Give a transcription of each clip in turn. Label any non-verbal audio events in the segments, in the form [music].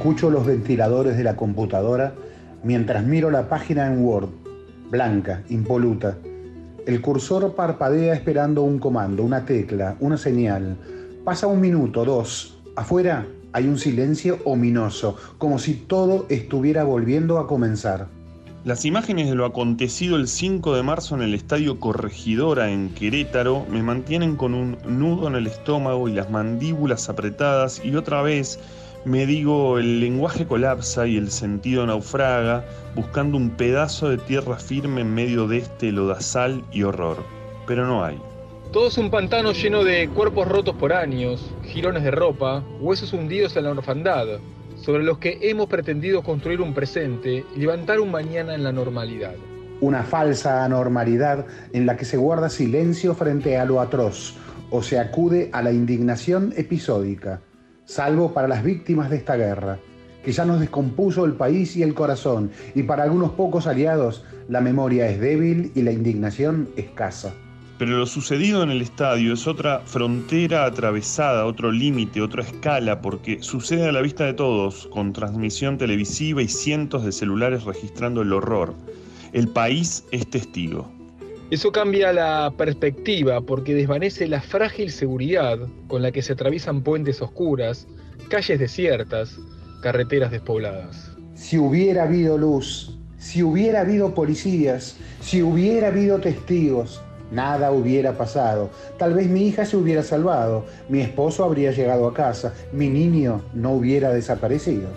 Escucho los ventiladores de la computadora mientras miro la página en Word, blanca, impoluta. El cursor parpadea esperando un comando, una tecla, una señal. Pasa un minuto, dos. Afuera hay un silencio ominoso, como si todo estuviera volviendo a comenzar. Las imágenes de lo acontecido el 5 de marzo en el Estadio Corregidora en Querétaro me mantienen con un nudo en el estómago y las mandíbulas apretadas y otra vez me digo el lenguaje colapsa y el sentido naufraga buscando un pedazo de tierra firme en medio de este lodazal y horror. Pero no hay. Todo es un pantano lleno de cuerpos rotos por años, jirones de ropa, huesos hundidos en la orfandad, sobre los que hemos pretendido construir un presente y levantar un mañana en la normalidad. Una falsa anormalidad en la que se guarda silencio frente a lo atroz o se acude a la indignación episódica, salvo para las víctimas de esta guerra, que ya nos descompuso el país y el corazón, y para algunos pocos aliados la memoria es débil y la indignación escasa. Pero lo sucedido en el estadio es otra frontera atravesada, otro límite, otra escala, porque sucede a la vista de todos, con transmisión televisiva y cientos de celulares registrando el horror. El país es testigo. Eso cambia la perspectiva porque desvanece la frágil seguridad con la que se atraviesan puentes oscuras, calles desiertas, carreteras despobladas. Si hubiera habido luz, si hubiera habido policías, si hubiera habido testigos, Nada hubiera pasado. Tal vez mi hija se hubiera salvado, mi esposo habría llegado a casa, mi niño no hubiera desaparecido.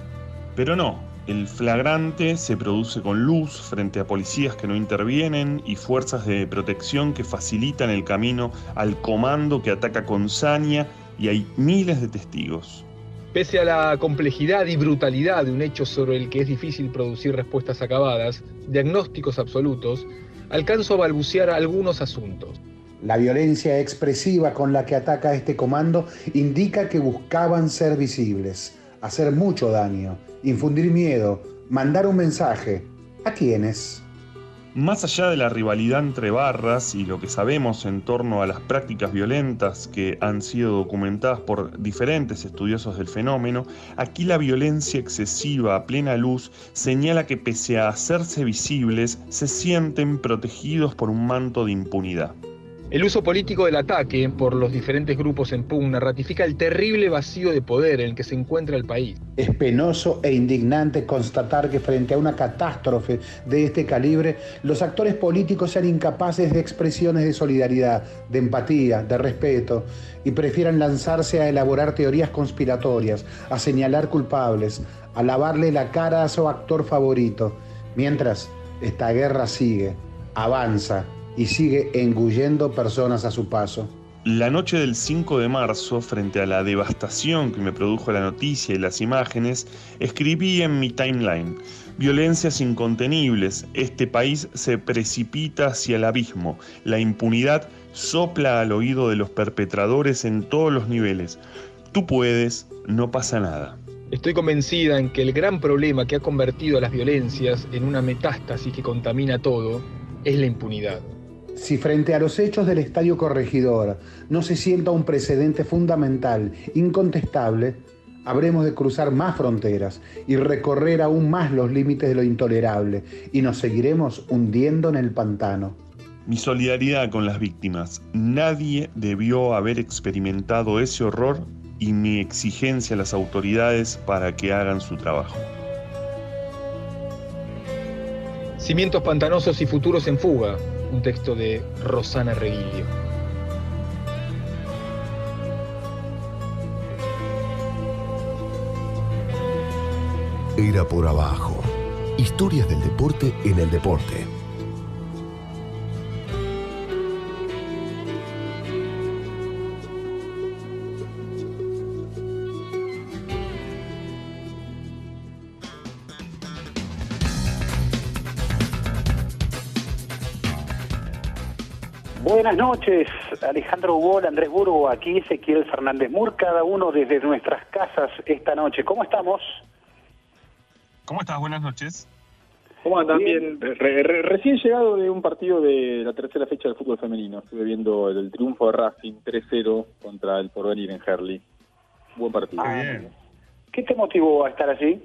Pero no, el flagrante se produce con luz frente a policías que no intervienen y fuerzas de protección que facilitan el camino al comando que ataca con saña y hay miles de testigos. Pese a la complejidad y brutalidad de un hecho sobre el que es difícil producir respuestas acabadas, diagnósticos absolutos, alcanzo a balbucear algunos asuntos. La violencia expresiva con la que ataca este comando indica que buscaban ser visibles, hacer mucho daño, infundir miedo, mandar un mensaje. ¿A quiénes? Más allá de la rivalidad entre barras y lo que sabemos en torno a las prácticas violentas que han sido documentadas por diferentes estudiosos del fenómeno, aquí la violencia excesiva a plena luz señala que pese a hacerse visibles, se sienten protegidos por un manto de impunidad. El uso político del ataque por los diferentes grupos en pugna ratifica el terrible vacío de poder en el que se encuentra el país. Es penoso e indignante constatar que frente a una catástrofe de este calibre, los actores políticos sean incapaces de expresiones de solidaridad, de empatía, de respeto, y prefieran lanzarse a elaborar teorías conspiratorias, a señalar culpables, a lavarle la cara a su actor favorito, mientras esta guerra sigue, avanza y sigue engullendo personas a su paso. La noche del 5 de marzo, frente a la devastación que me produjo la noticia y las imágenes, escribí en mi timeline, violencias incontenibles, este país se precipita hacia el abismo, la impunidad sopla al oído de los perpetradores en todos los niveles. Tú puedes, no pasa nada. Estoy convencida en que el gran problema que ha convertido a las violencias en una metástasis que contamina todo es la impunidad. Si frente a los hechos del Estadio Corregidor no se sienta un precedente fundamental, incontestable, habremos de cruzar más fronteras y recorrer aún más los límites de lo intolerable y nos seguiremos hundiendo en el pantano. Mi solidaridad con las víctimas. Nadie debió haber experimentado ese horror y mi exigencia a las autoridades para que hagan su trabajo. Cimientos pantanosos y futuros en fuga, un texto de Rosana Reguilio. Era por abajo. Historias del deporte en el deporte. Buenas noches, Alejandro Hugo, Andrés Burgo, aquí Ezequiel Fernández Mur, cada uno desde nuestras casas esta noche. ¿Cómo estamos? ¿Cómo estás? Buenas noches. ¿Cómo andan? Bien. recién llegado de un partido de la tercera fecha del fútbol femenino. Estuve viendo el, triunfo de Racing 3-0 contra el Porvenir en Herley. Buen partido. bien. ¿Qué te motivó a estar allí?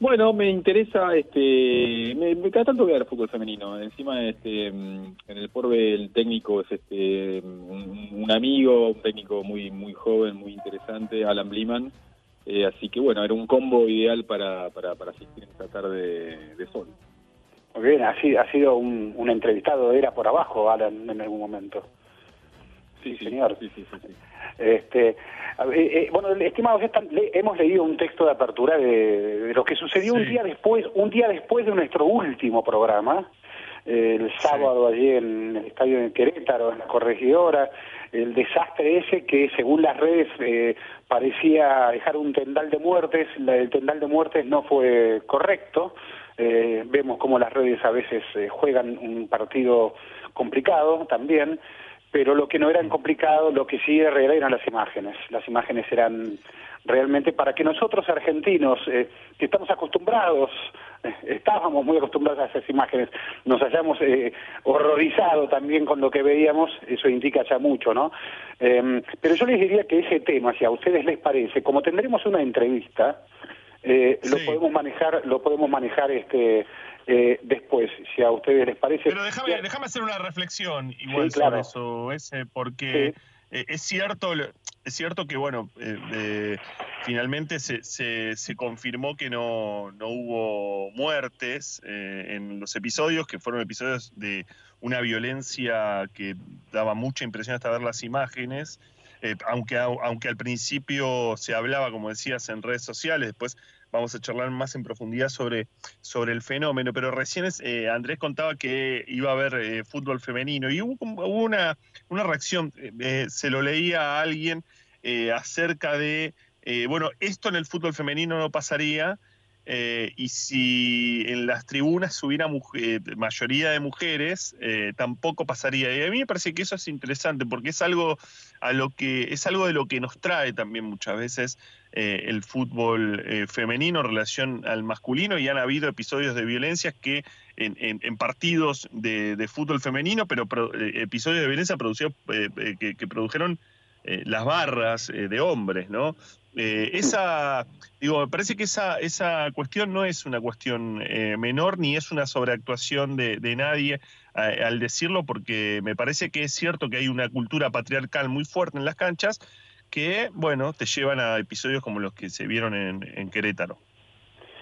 Bueno, me interesa, este, me, me cada tanto ver fútbol femenino. Encima, este, en el Porbe el técnico es este, un, un amigo, un técnico muy, muy joven, muy interesante, Alan Bliman. Eh, así que bueno, era un combo ideal para, para, para asistir en esta tarde de sol. Muy bien, ha sido, ha sido un, un entrevistado, era por abajo, Alan, en algún momento. Sí, sí, señor. Sí, sí, sí, sí. Este, ver, eh, bueno, estimados, esta- le- hemos leído un texto de apertura de, de lo que sucedió un día después, un día después de nuestro último programa, eh, el sábado allí en el estadio de Querétaro, en la corregidora, el desastre ese que según las redes eh, parecía dejar un tendal de muertes, la- el tendal de muertes no fue correcto. Eh, vemos cómo las redes a veces eh, juegan un partido complicado también, pero lo que no era complicado, lo que sí era real eran las imágenes. Las imágenes eran realmente para que nosotros argentinos, eh, que estamos acostumbrados, eh, estábamos muy acostumbrados a esas imágenes, nos hayamos eh, horrorizado también con lo que veíamos, eso indica ya mucho, ¿no? Eh, pero yo les diría que ese tema, si a ustedes les parece, como tendremos una entrevista, eh, lo podemos manejar, lo podemos manejar este eh, después, si a ustedes les parece. Pero déjame, déjame hacer una reflexión igual Sí, claro. sobre eso, ese, porque Sí. eh, es cierto, es cierto que bueno, eh, finalmente se, se, se confirmó que no, no hubo muertes en los episodios, que fueron episodios de una violencia que daba mucha impresión hasta ver las imágenes. aunque, aunque al principio se hablaba, como decías, en redes sociales, después vamos a charlar más en profundidad sobre, sobre el fenómeno, pero recién eh, Andrés contaba que iba a haber eh, fútbol femenino y hubo, una, una reacción, eh, se lo leía a alguien acerca de, bueno, esto en el fútbol femenino no pasaría. y si en las tribunas hubiera mayoría de mujeres, tampoco pasaría. Y a mí me parece que eso es interesante porque es algo a lo que es algo de lo que nos trae también muchas veces eh, el fútbol eh, femenino en relación al masculino y han habido episodios de violencia que en, partidos de, de fútbol femenino, pero pro- eh, episodios de violencia producidos eh, que, produjeron las barras de hombres, ¿no? Esa, digo, me parece que esa, esa cuestión no es una cuestión menor ni es una sobreactuación de, nadie al decirlo, porque me parece que es cierto que hay una cultura patriarcal muy fuerte en las canchas que, bueno, te llevan a episodios como los que se vieron en, en Querétaro.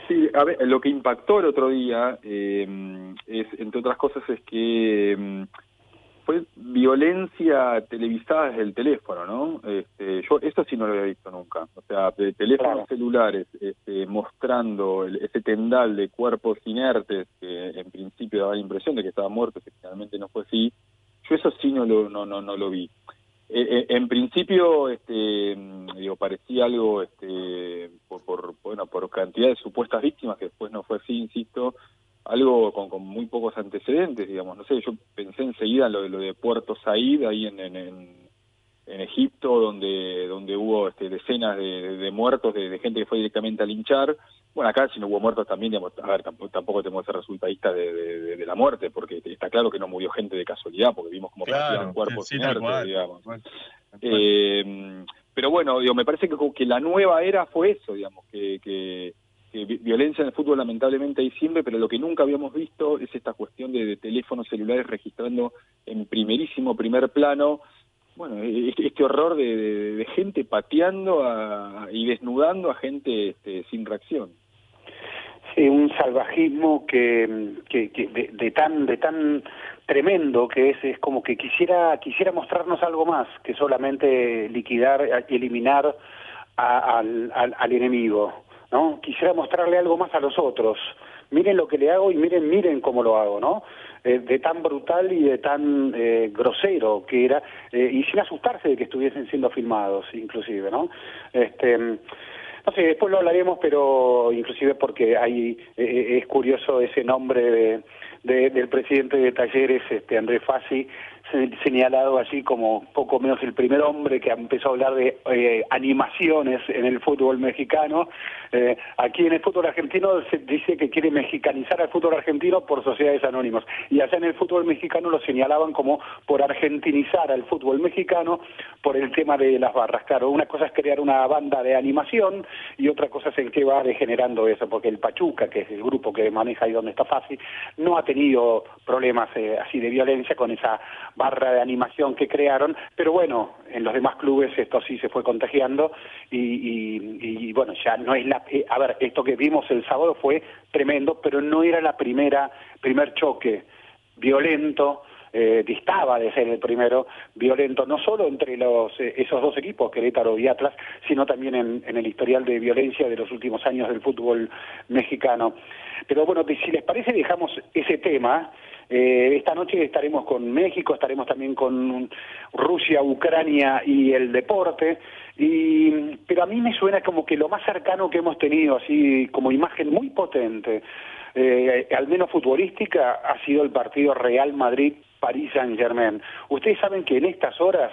Sí, a ver, lo que impactó el otro día, eh, es, entre otras cosas, es que eh, fue violencia televisada desde el teléfono, ¿no? Este, yo eso sí no lo había visto nunca. O sea, de teléfonos Claro. celulares este, mostrando el- ese tendal de cuerpos inertes que en principio daba la impresión de que estaban muertos y finalmente no fue así. Yo eso sí no lo, no, no, no lo vi. Eh, eh, en principio, este, digo, parecía algo, este, por, por, bueno, por cantidad de supuestas víctimas, que después no fue así, insisto, algo con, con muy pocos antecedentes, digamos, no sé, yo pensé enseguida en lo, de- lo de Puerto Said, ahí en, en, en Egipto, donde, donde hubo este, decenas de, de muertos, de, de gente que fue directamente a linchar. Bueno, acá si no hubo muertos también, digamos, a ver, tampoco, tampoco tenemos que ser resultadistas de, de, de- de la muerte, porque está claro que no murió gente de casualidad, porque vimos como partían cuerpos cual, digamos. cual, cual. Eh, pero bueno, digo, me parece que, que la nueva era fue eso, digamos, que, que, que vi- violencia en el fútbol lamentablemente hay siempre, pero lo que nunca habíamos visto es esta cuestión de, de teléfonos celulares registrando en primerísimo primer plano, bueno, este, este horror de, de- gente pateando a- y desnudando a gente este, sin reacción. Sí, un salvajismo que, que, que de, de tan de tan tremendo que es es como que quisiera quisiera mostrarnos algo más que solamente liquidar eliminar al, al enemigo no quisiera mostrarle algo más a los otros. Miren lo que le hago y miren miren cómo lo hago no Eh, de tan brutal y de tan eh, grosero que era eh, y sin asustarse de que estuviesen siendo filmados inclusive no este no sé, después lo hablaremos, pero inclusive porque hay eh, es curioso ese nombre de, del presidente de Talleres, este Andrés Fassi, señalado así como poco menos el primer hombre que empezó a hablar de eh, animaciones en el fútbol mexicano. Eh, aquí en el fútbol argentino se dice que quiere mexicanizar al fútbol argentino por sociedades anónimas. Y allá en el fútbol mexicano lo señalaban como por argentinizar al fútbol mexicano por el tema de las barras. Claro, una cosa es crear una banda de animación y otra cosa es en qué va degenerando eso, porque el Pachuca, que es el grupo que maneja ahí donde está fácil, no ha tenido problemas eh, así de violencia con esa barra de animación que crearon, pero bueno, en los demás clubes esto sí se fue contagiando y, bueno, ya no es la... Eh, a ver, esto que vimos el sábado fue tremendo, pero no era la primera, primer choque violento, eh, distaba de ser el primero violento, no solo entre los, eh, esos dos equipos, Querétaro y Atlas, sino también en, el historial de violencia de los últimos años del fútbol mexicano. Pero bueno, si les parece, dejamos ese tema eh, esta noche estaremos con México, estaremos también con Rusia, Ucrania y el deporte. Y, pero a mí me suena como que lo más cercano que hemos tenido, así como imagen muy potente, eh, al menos futbolística, ha sido el partido Real Madrid-París Saint-Germain. Ustedes saben que en estas horas,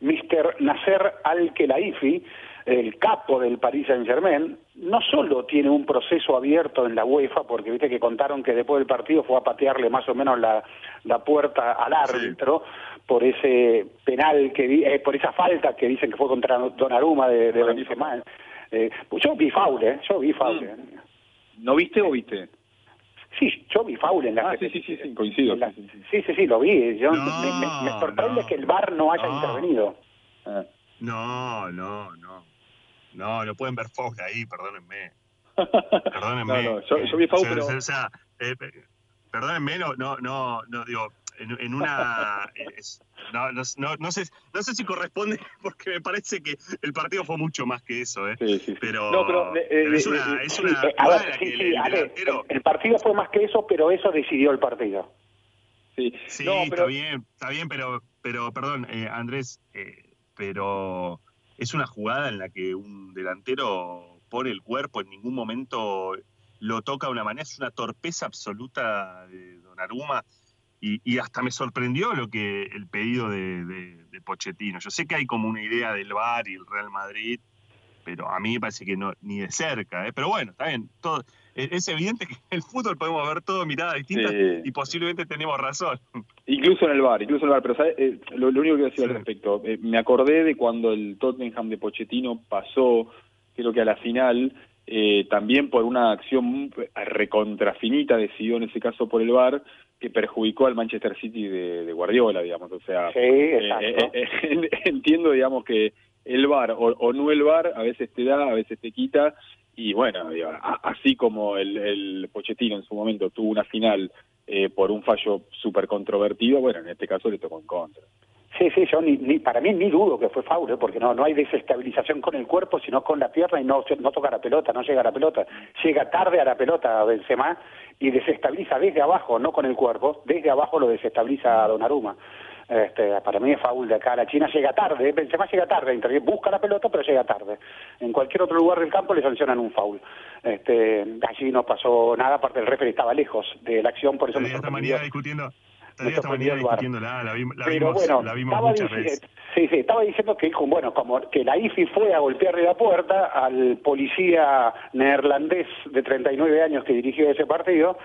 Mr. Nasser Al-Khelaifi, el capo del Paris Saint Germain, no solo tiene un proceso abierto en la UEFA, porque viste que contaron que después del partido fue a patearle más o menos la, la puerta al árbitro por ese penal que eh, por esa falta que dicen que fue contra Donnarumma de, de Benzema. Eh, pues yo vi faul, eh, yo vi faul. Mm. Eh. ¿No viste o viste? Sí, yo vi faul en la ah, sí, sí, sí, sí, coincido. sí, sí, sí, lo vi. Yo, me, sorprende que el VAR no haya intervenido. Ah. No, no, no. No, no pueden ver Fox ahí, perdónenme. [laughs] Perdónenme. no, no, yo, vi Fox, pero... O sea, eh, perdónenme, no, no, no, no digo, en, una... [laughs] no, no, no, sé, no sé si corresponde, [laughs] porque me parece que el partido fue mucho más que eso, ¿eh? Sí, sí, Pero, no, pero, eh, pero es una... Eh, es una a ver, sí, sí, Ale, el, partido fue más que eso, pero eso decidió el partido. Sí, sí pero... está bien, está bien, pero, pero perdón, eh, Andrés, eh, pero es una jugada en la que un delantero pone el cuerpo, en ningún momento lo toca de una manera, es una torpeza absoluta de Donnarumma y, y hasta me sorprendió lo que el pedido de, Pochettino. Yo sé que hay como una idea del VAR y el Real Madrid, pero a mí me parece que no, ni de cerca, ¿eh? pero bueno, está bien, todo, es evidente que en el fútbol podemos ver todo miradas distintas y posiblemente tenemos razón. Incluso en el bar, incluso en el bar, pero eh, lo, único que decir al respecto, eh, me acordé de cuando el Tottenham de Pochettino pasó, creo que a la final, eh, también por una acción recontrafinita, decidió en ese caso por el bar, que perjudicó al Manchester City de, Guardiola, digamos. O sea, [laughs] entiendo, digamos, que el bar o, o, no el bar a veces te da, a veces te quita, y bueno, así como el, el Pochettino en su momento tuvo una final eh, por un fallo súper controvertido, bueno, en este caso le tocó en contra. Sí, sí, yo ni, ni para mí ni dudo que fue faul, ¿eh? porque no no hay desestabilización con el cuerpo, sino con la pierna y no no toca la pelota, no llega a la pelota, llega tarde a la pelota Benzema y desestabiliza desde abajo, no con el cuerpo, desde abajo lo desestabiliza Donnarumma. Este, para mí es faul de acá. La China llega tarde, Benzema llega tarde, busca la pelota pero llega tarde. En cualquier otro lugar del campo le sancionan un faul. Este, allí no pasó nada, aparte el referee estaba lejos de la acción, por eso me esta mañana discutiendo, esta mañana discutiendo la, la, vimos, la vimos estaba muchas veces. Sí, sí, estaba diciendo que bueno, como que la IFI fue a golpearle la puerta al policía neerlandés de 39 años que dirigió ese partido,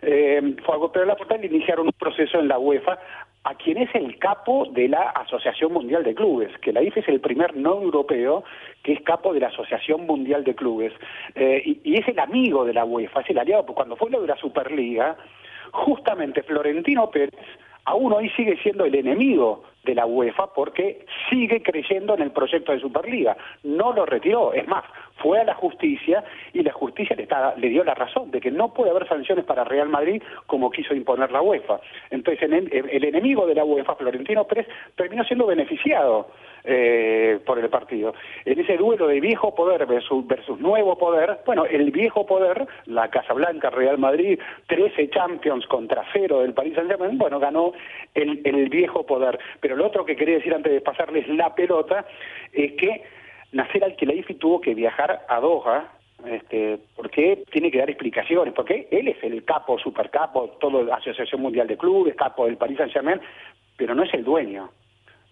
eh, fue a golpearle la puerta y iniciaron un proceso en la UEFA a quien es el capo de la Asociación Mundial de Clubes, que la IFE es el primer no europeo que es capo de la Asociación Mundial de Clubes, eh, y, es el amigo de la UEFA, es el aliado, porque cuando fue lo de la Superliga, justamente Florentino Pérez aún hoy sigue siendo el enemigo de la UEFA porque sigue creyendo en el proyecto de Superliga. No lo retiró, es más, fue a la justicia y la justicia le, le dio la razón de que no puede haber sanciones para Real Madrid como quiso imponer la UEFA. Entonces el, enemigo de la UEFA, Florentino Pérez, terminó siendo beneficiado eh, por el partido. En ese duelo de viejo poder versus, versus nuevo poder, bueno, el viejo poder, la Casa Blanca, Real Madrid, 13 Champions contra cero del Paris Saint-Germain, bueno, ganó el, el viejo poder. Pero lo otro que quería decir antes de pasarles la pelota es que Nasser Al-Khelaifi tuvo que viajar a Doha Este, porque tiene que dar explicaciones, porque él es el capo, supercapo, todo la Asociación Mundial de Clubes, capo del Paris Saint Germain, pero no es el dueño.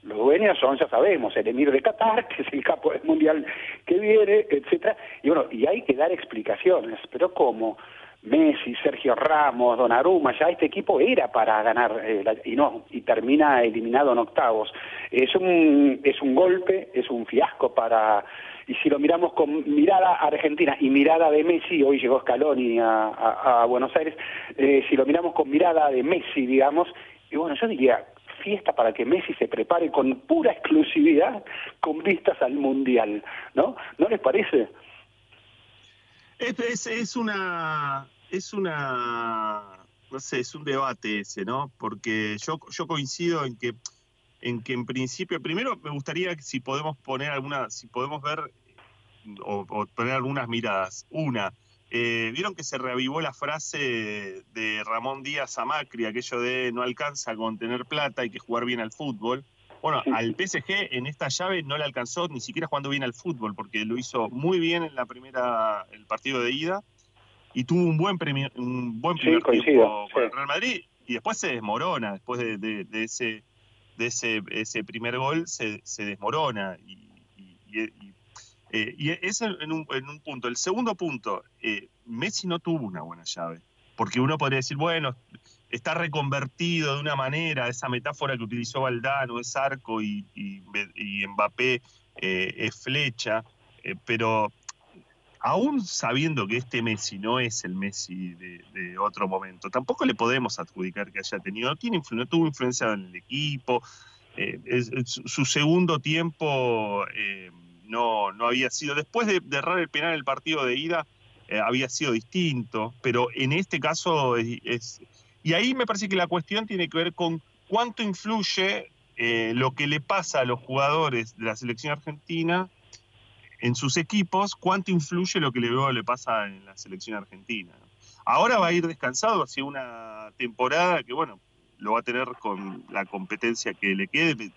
Los dueños son, ya sabemos, el emir de Qatar, [laughs] que es el capo del mundial que viene, etcétera. Y bueno, y hay que dar explicaciones, pero ¿cómo? Messi, Sergio Ramos, Donnarumma, ya este equipo era para ganar eh, y no, y termina eliminado en octavos. Es un, es un golpe, es un fiasco para, y si lo miramos con mirada argentina y mirada de Messi, hoy llegó Scaloni a, a, Buenos Aires, eh, si lo miramos con mirada de Messi, digamos, y bueno, yo diría, fiesta para que Messi se prepare con pura exclusividad con vistas al Mundial, ¿no? ¿No les parece? Es, es, una es una no sé, es un debate ese, ¿no? Porque yo, yo coincido en que en que en principio, primero me gustaría que si podemos poner alguna, si podemos ver o, poner algunas miradas. Una, eh, vieron que se reavivó la frase de Ramón Díaz a Macri, aquello de no alcanza con tener plata, hay que jugar bien al fútbol. Bueno, al PSG en esta llave no le alcanzó ni siquiera jugando bien al fútbol, porque lo hizo muy bien en la primera, el partido de ida, y tuvo un buen, premio, un buen primer tiempo con el Real Madrid, y después se desmorona, después de, ese de ese, ese primer gol se, se desmorona y, y, eh, eso en un, en un, punto. El segundo punto, eh, Messi no tuvo una buena llave, porque uno podría decir, bueno, está reconvertido de una manera, esa metáfora que utilizó Valdano es arco y, y Mbappé eh, es flecha, pero aún sabiendo que este Messi no es el Messi de, otro momento, tampoco le podemos adjudicar que haya tenido, tiene, no tuvo influencia en el equipo, su segundo tiempo no, no había sido, después de, errar el penal el partido de ida, eh, había sido distinto, pero en este caso es, Y ahí me parece que la cuestión tiene que ver con cuánto influye lo que le pasa a los jugadores de la selección argentina en sus equipos, cuánto influye lo que luego le pasa en la selección argentina. Ahora va a ir descansado hacia una temporada que, bueno, lo va a tener con la competencia que le quede,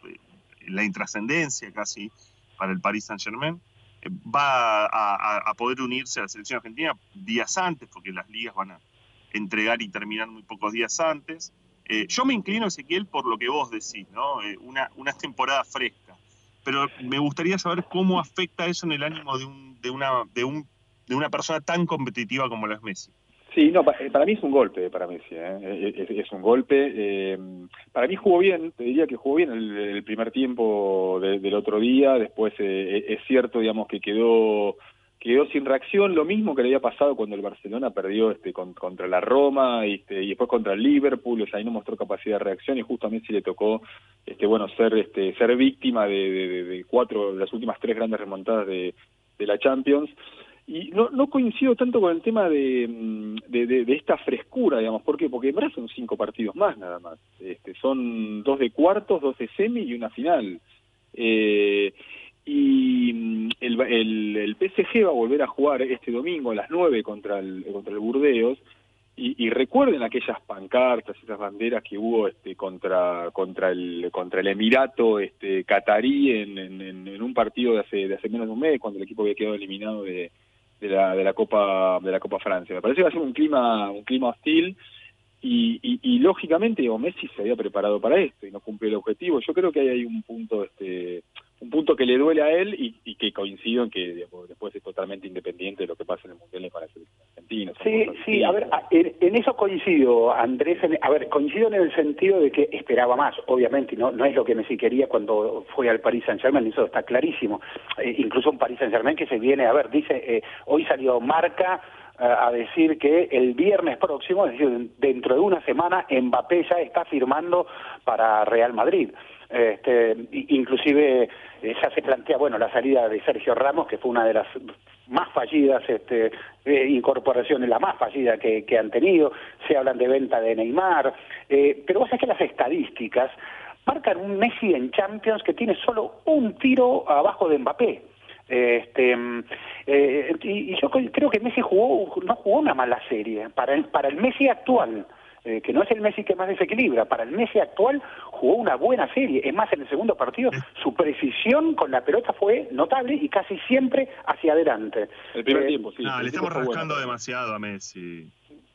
la intrascendencia casi para el Paris Saint Germain. Eh, va a, poder unirse a la selección argentina días antes, porque las ligas van a entregar y terminar muy pocos días antes. Eh, yo me inclino, Ezequiel, por lo que vos decís, ¿no? Eh, una, una temporada fresca pero me gustaría saber cómo afecta eso en el ánimo de, un, de, una, de, un, de una persona tan competitiva como lo es Messi. Sí, no, eh, para mí es un golpe para Messi, ¿eh? es, un golpe. Eh, para mí jugó bien, te diría que jugó bien el, primer tiempo del otro día, después es cierto, digamos, que quedó quedó sin reacción, lo mismo que le había pasado cuando el Barcelona perdió este contra la Roma este, y después contra el Liverpool, o sea, ahí no mostró capacidad de reacción y justo a Messi le tocó este bueno ser este ser víctima de, de, cuatro de las últimas tres grandes remontadas de, de la Champions. Y no, no coincido tanto con el tema de, de, esta frescura, digamos. ¿Por qué? Porque en verdad son cinco partidos más nada más. Este, son dos de cuartos, dos de semi y una final. Eh, y mm, el, el, el, PSG va a volver a jugar este domingo a las 9 contra el, contra el Burdeos y, recuerden aquellas pancartas, esas banderas que hubo este, contra contra el contra el Emirato este, catarí en, en, un partido de hace de hace menos de un mes cuando el equipo había quedado eliminado de, de la de la Copa de la Copa Francia. Me parece que va a ser un clima un clima hostil y, y, y lógicamente digo, Messi se había preparado para esto y no cumplió el objetivo. Yo creo que ahí hay un punto este un punto que le duele a él y, que coincido en que después es totalmente independiente de lo que pasa en el Mundial para la selección argentina. Sí, sí, a ver, en, eso coincido, Andrés, a ver, coincido en el sentido de que esperaba más, obviamente, no no es lo que Messi quería cuando fue al Paris Saint-Germain, eso está clarísimo. Eh, incluso un Paris Saint-Germain que se viene, a ver, dice, eh, hoy salió Marca eh, a decir que el viernes próximo, es decir, dentro de una semana, Mbappé ya está firmando para Real Madrid. Este, inclusive eh, ya se plantea, bueno, la salida de Sergio Ramos, que fue una de las más fallidas este, eh, incorporaciones, la más fallida que, han tenido, se hablan de venta de Neymar, eh, pero vos sabés que las estadísticas marcan un Messi en Champions que tiene solo un tiro abajo de Mbappé. Este, y, yo creo que Messi jugó, no jugó una mala serie para el, para el Messi actual. Eh, que no es el Messi que más desequilibra. Para el Messi actual jugó una buena serie. Es más, en el segundo partido su precisión con la pelota fue notable y casi siempre hacia adelante. El primer tiempo, sí. No, le estamos rascando demasiado a Messi.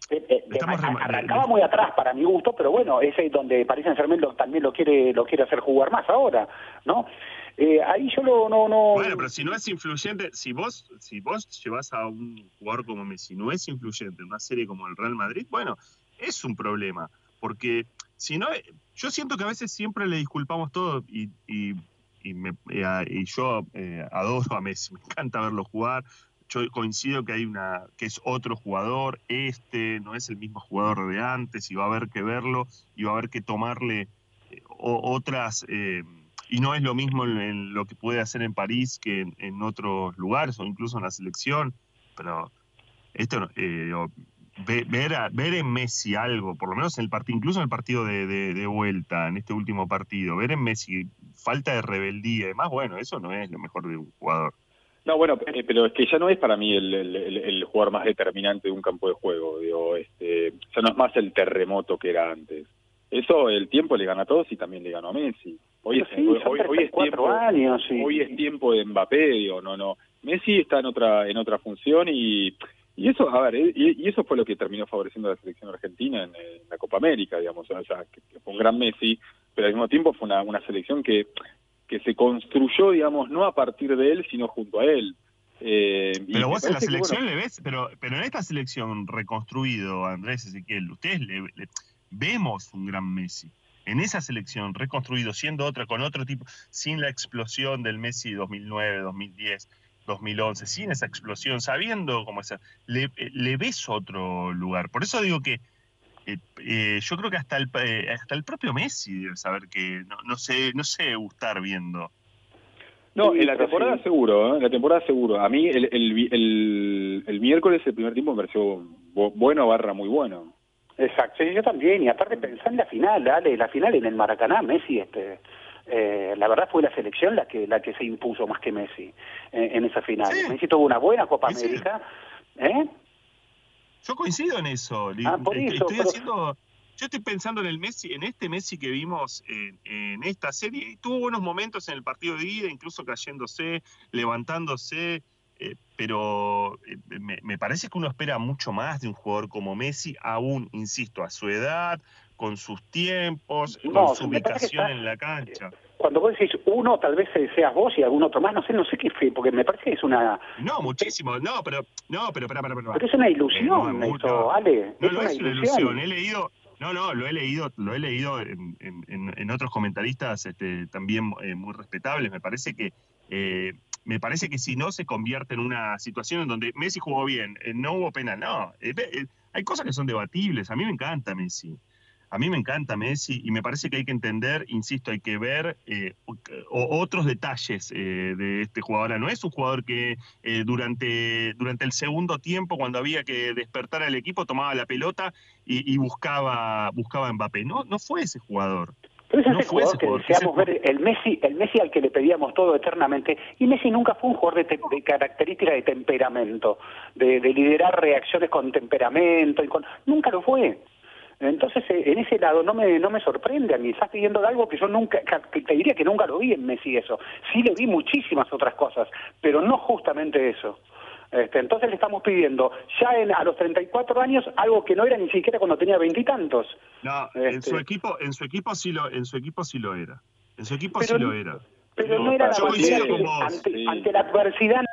Eh, eh, arrancaba muy atrás para mi gusto, pero bueno, ese es donde Paris Saint Germain también lo quiere lo quiere hacer jugar más ahora, ¿no? Eh, ahí yo no, no, no. Bueno, pero si no es influyente, si vos, si vos llevas a un jugador como Messi, no es influyente en una serie como el Real Madrid, bueno, es un problema. Porque si no, yo siento que a veces siempre le disculpamos todo y, y, y, me, y yo adoro a Messi, me encanta verlo jugar, yo coincido que hay una que es otro jugador, este no es el mismo jugador de antes y va a haber que verlo y va a haber que tomarle eh, otras eh, y no es lo mismo en, lo que puede hacer en París que en, otros lugares o incluso en la selección, pero esto eh, ver, ver en Messi algo, por lo menos en el partido, incluso en el partido de, de, vuelta, en este último partido, ver en Messi falta de rebeldía y demás, bueno, eso no es lo mejor de un jugador. No, bueno, eh, pero es que ya no es para mí el, el, jugador más determinante de un campo de juego. Digo, este, ya no es más el terremoto que era antes. Eso el tiempo le gana a todos y también le ganó a Messi. Hoy es, hoy, es tiempo, años, hoy es tiempo de Mbappé, digo, no, no. Messi está en otra en otra función y y eso, a ver, y, eso fue lo que terminó favoreciendo a la selección argentina en, la Copa América, digamos, o sea, que, fue un gran Messi, pero al mismo tiempo fue una, una selección que que se construyó, digamos, no a partir de él, sino junto a él. Eh, pero vos en la selección le ves, pero, pero en esta selección reconstruido, Andrés Ezequiel, ustedes le, vemos un gran Messi. En esa selección reconstruido, siendo otra, con otro tipo, sin la explosión del Messi 2009, 2010, 2011, sin esa explosión, sabiendo cómo es, le, le ves otro lugar. Por eso digo que eh, eh, yo creo que hasta el, eh, hasta el propio Messi debe saber que no, no sé no sé gustar viendo. No, en la temporada seguro, en la temporada seguro. A mí el, el, el, miércoles el primer tiempo me pareció bueno barra muy bueno. Exacto, yo también, y aparte pensar en la final, dale, la final en el Maracaná, Messi, este, la verdad fue la selección la que la que se impuso más que Messi en esa final. Messi tuvo una buena Copa América, ¿eh? Yo coincido en eso. Ah, estoy haciendo, yo estoy pensando en el Messi, en este Messi que vimos en, esta serie. Tuvo buenos momentos en el partido de ida, incluso cayéndose, levantándose. Eh, pero eh, me, parece que uno espera mucho más de un jugador como Messi, aún, insisto, a su edad, con sus tiempos, con su ubicación en la cancha. cuando vos decís uno, tal vez seas vos y algún otro más, no sé, no sé qué fe, porque me parece que es una... No, muchísimo, no, pero, no, pero, para, para, para. Pero es una ilusión eh, esto, Ale. No, no es una ilusión, he leído, no, no, lo he leído, lo he leído en, en, en otros comentaristas este, también eh, muy respetables, me parece que... Eh, me parece que si no se convierte en una situación en donde Messi jugó bien, no hubo pena, no, hay cosas que son debatibles, a mí me encanta Messi, a mí me encanta Messi y me parece que hay que entender, insisto, hay que ver eh, otros detalles eh, de este jugador. No es un jugador que eh, durante, durante el segundo tiempo, cuando había que despertar al equipo, tomaba la pelota y, buscaba, buscaba a Mbappé. No, no fue ese jugador. Pero es ese jugador que deseamos ver, el Messi, el Messi al que le pedíamos todo eternamente, y Messi nunca fue un jugador de, de características de temperamento, de, de, liderar reacciones con temperamento, y con, nunca lo fue. Entonces, eh, en ese lado no me, no me sorprende a mí. Estás pidiendo algo que yo nunca, que te diría que nunca lo vi en Messi eso. Sí le vi muchísimas otras cosas, pero no justamente eso. Este, entonces le estamos pidiendo ya en, a los 34 años algo que no era ni siquiera cuando tenía veintitantos. No, en su este, equipo, en su equipo sí lo, en su equipo sí lo era. En su equipo sí lo era. Pero no, era la ante, ante, la adversidad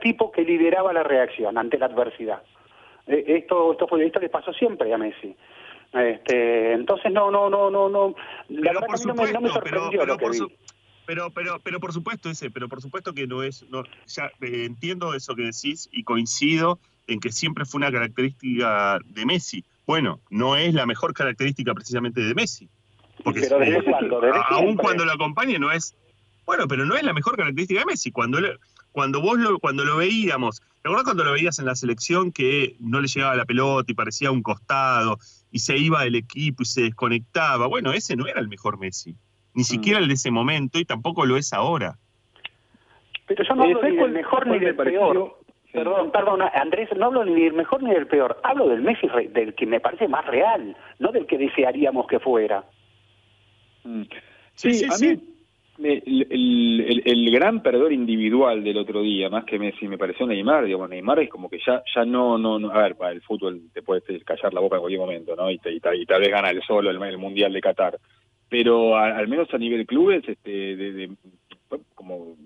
tipo que lideraba la reacción ante la adversidad. Eh, esto, esto fue esto le pasó siempre a Messi. Este, entonces no, no, no, no, no. La pero por supuesto, no me, sorprendió pero, por pero, pero, pero por supuesto ese, pero por supuesto que no es, no, ya eh, entiendo eso que decís y coincido en que siempre fue una característica de Messi. Bueno, no es la mejor característica precisamente de Messi. Porque pero desde cuando, desde aún cuando lo acompañe no es, bueno, pero no es la mejor característica de Messi. Cuando cuando vos lo, cuando lo veíamos, ¿te acordás cuando lo veías en la selección que no le llegaba la pelota y parecía un costado y se iba del equipo y se desconectaba? Bueno, ese no era el mejor Messi, ni mm. siquiera el de ese momento y tampoco lo es ahora. Pero yo no hablo ni del mejor ni del peor. Perdón, perdón, Andrés, no hablo ni del mejor ni del peor, hablo del Messi del que me parece más real, no del que desearíamos que fuera. Mm. Sí, sí, sí el, el, gran perdedor individual del otro día, más que Messi, me pareció Neymar. Digo, Neymar es como que ya ya no, no, no a ver, para el fútbol te puedes callar la boca en cualquier momento, ¿no? Y, te, y, tal vez gana el solo el, Mundial de Qatar. Pero al menos a nivel clubes, este, de, como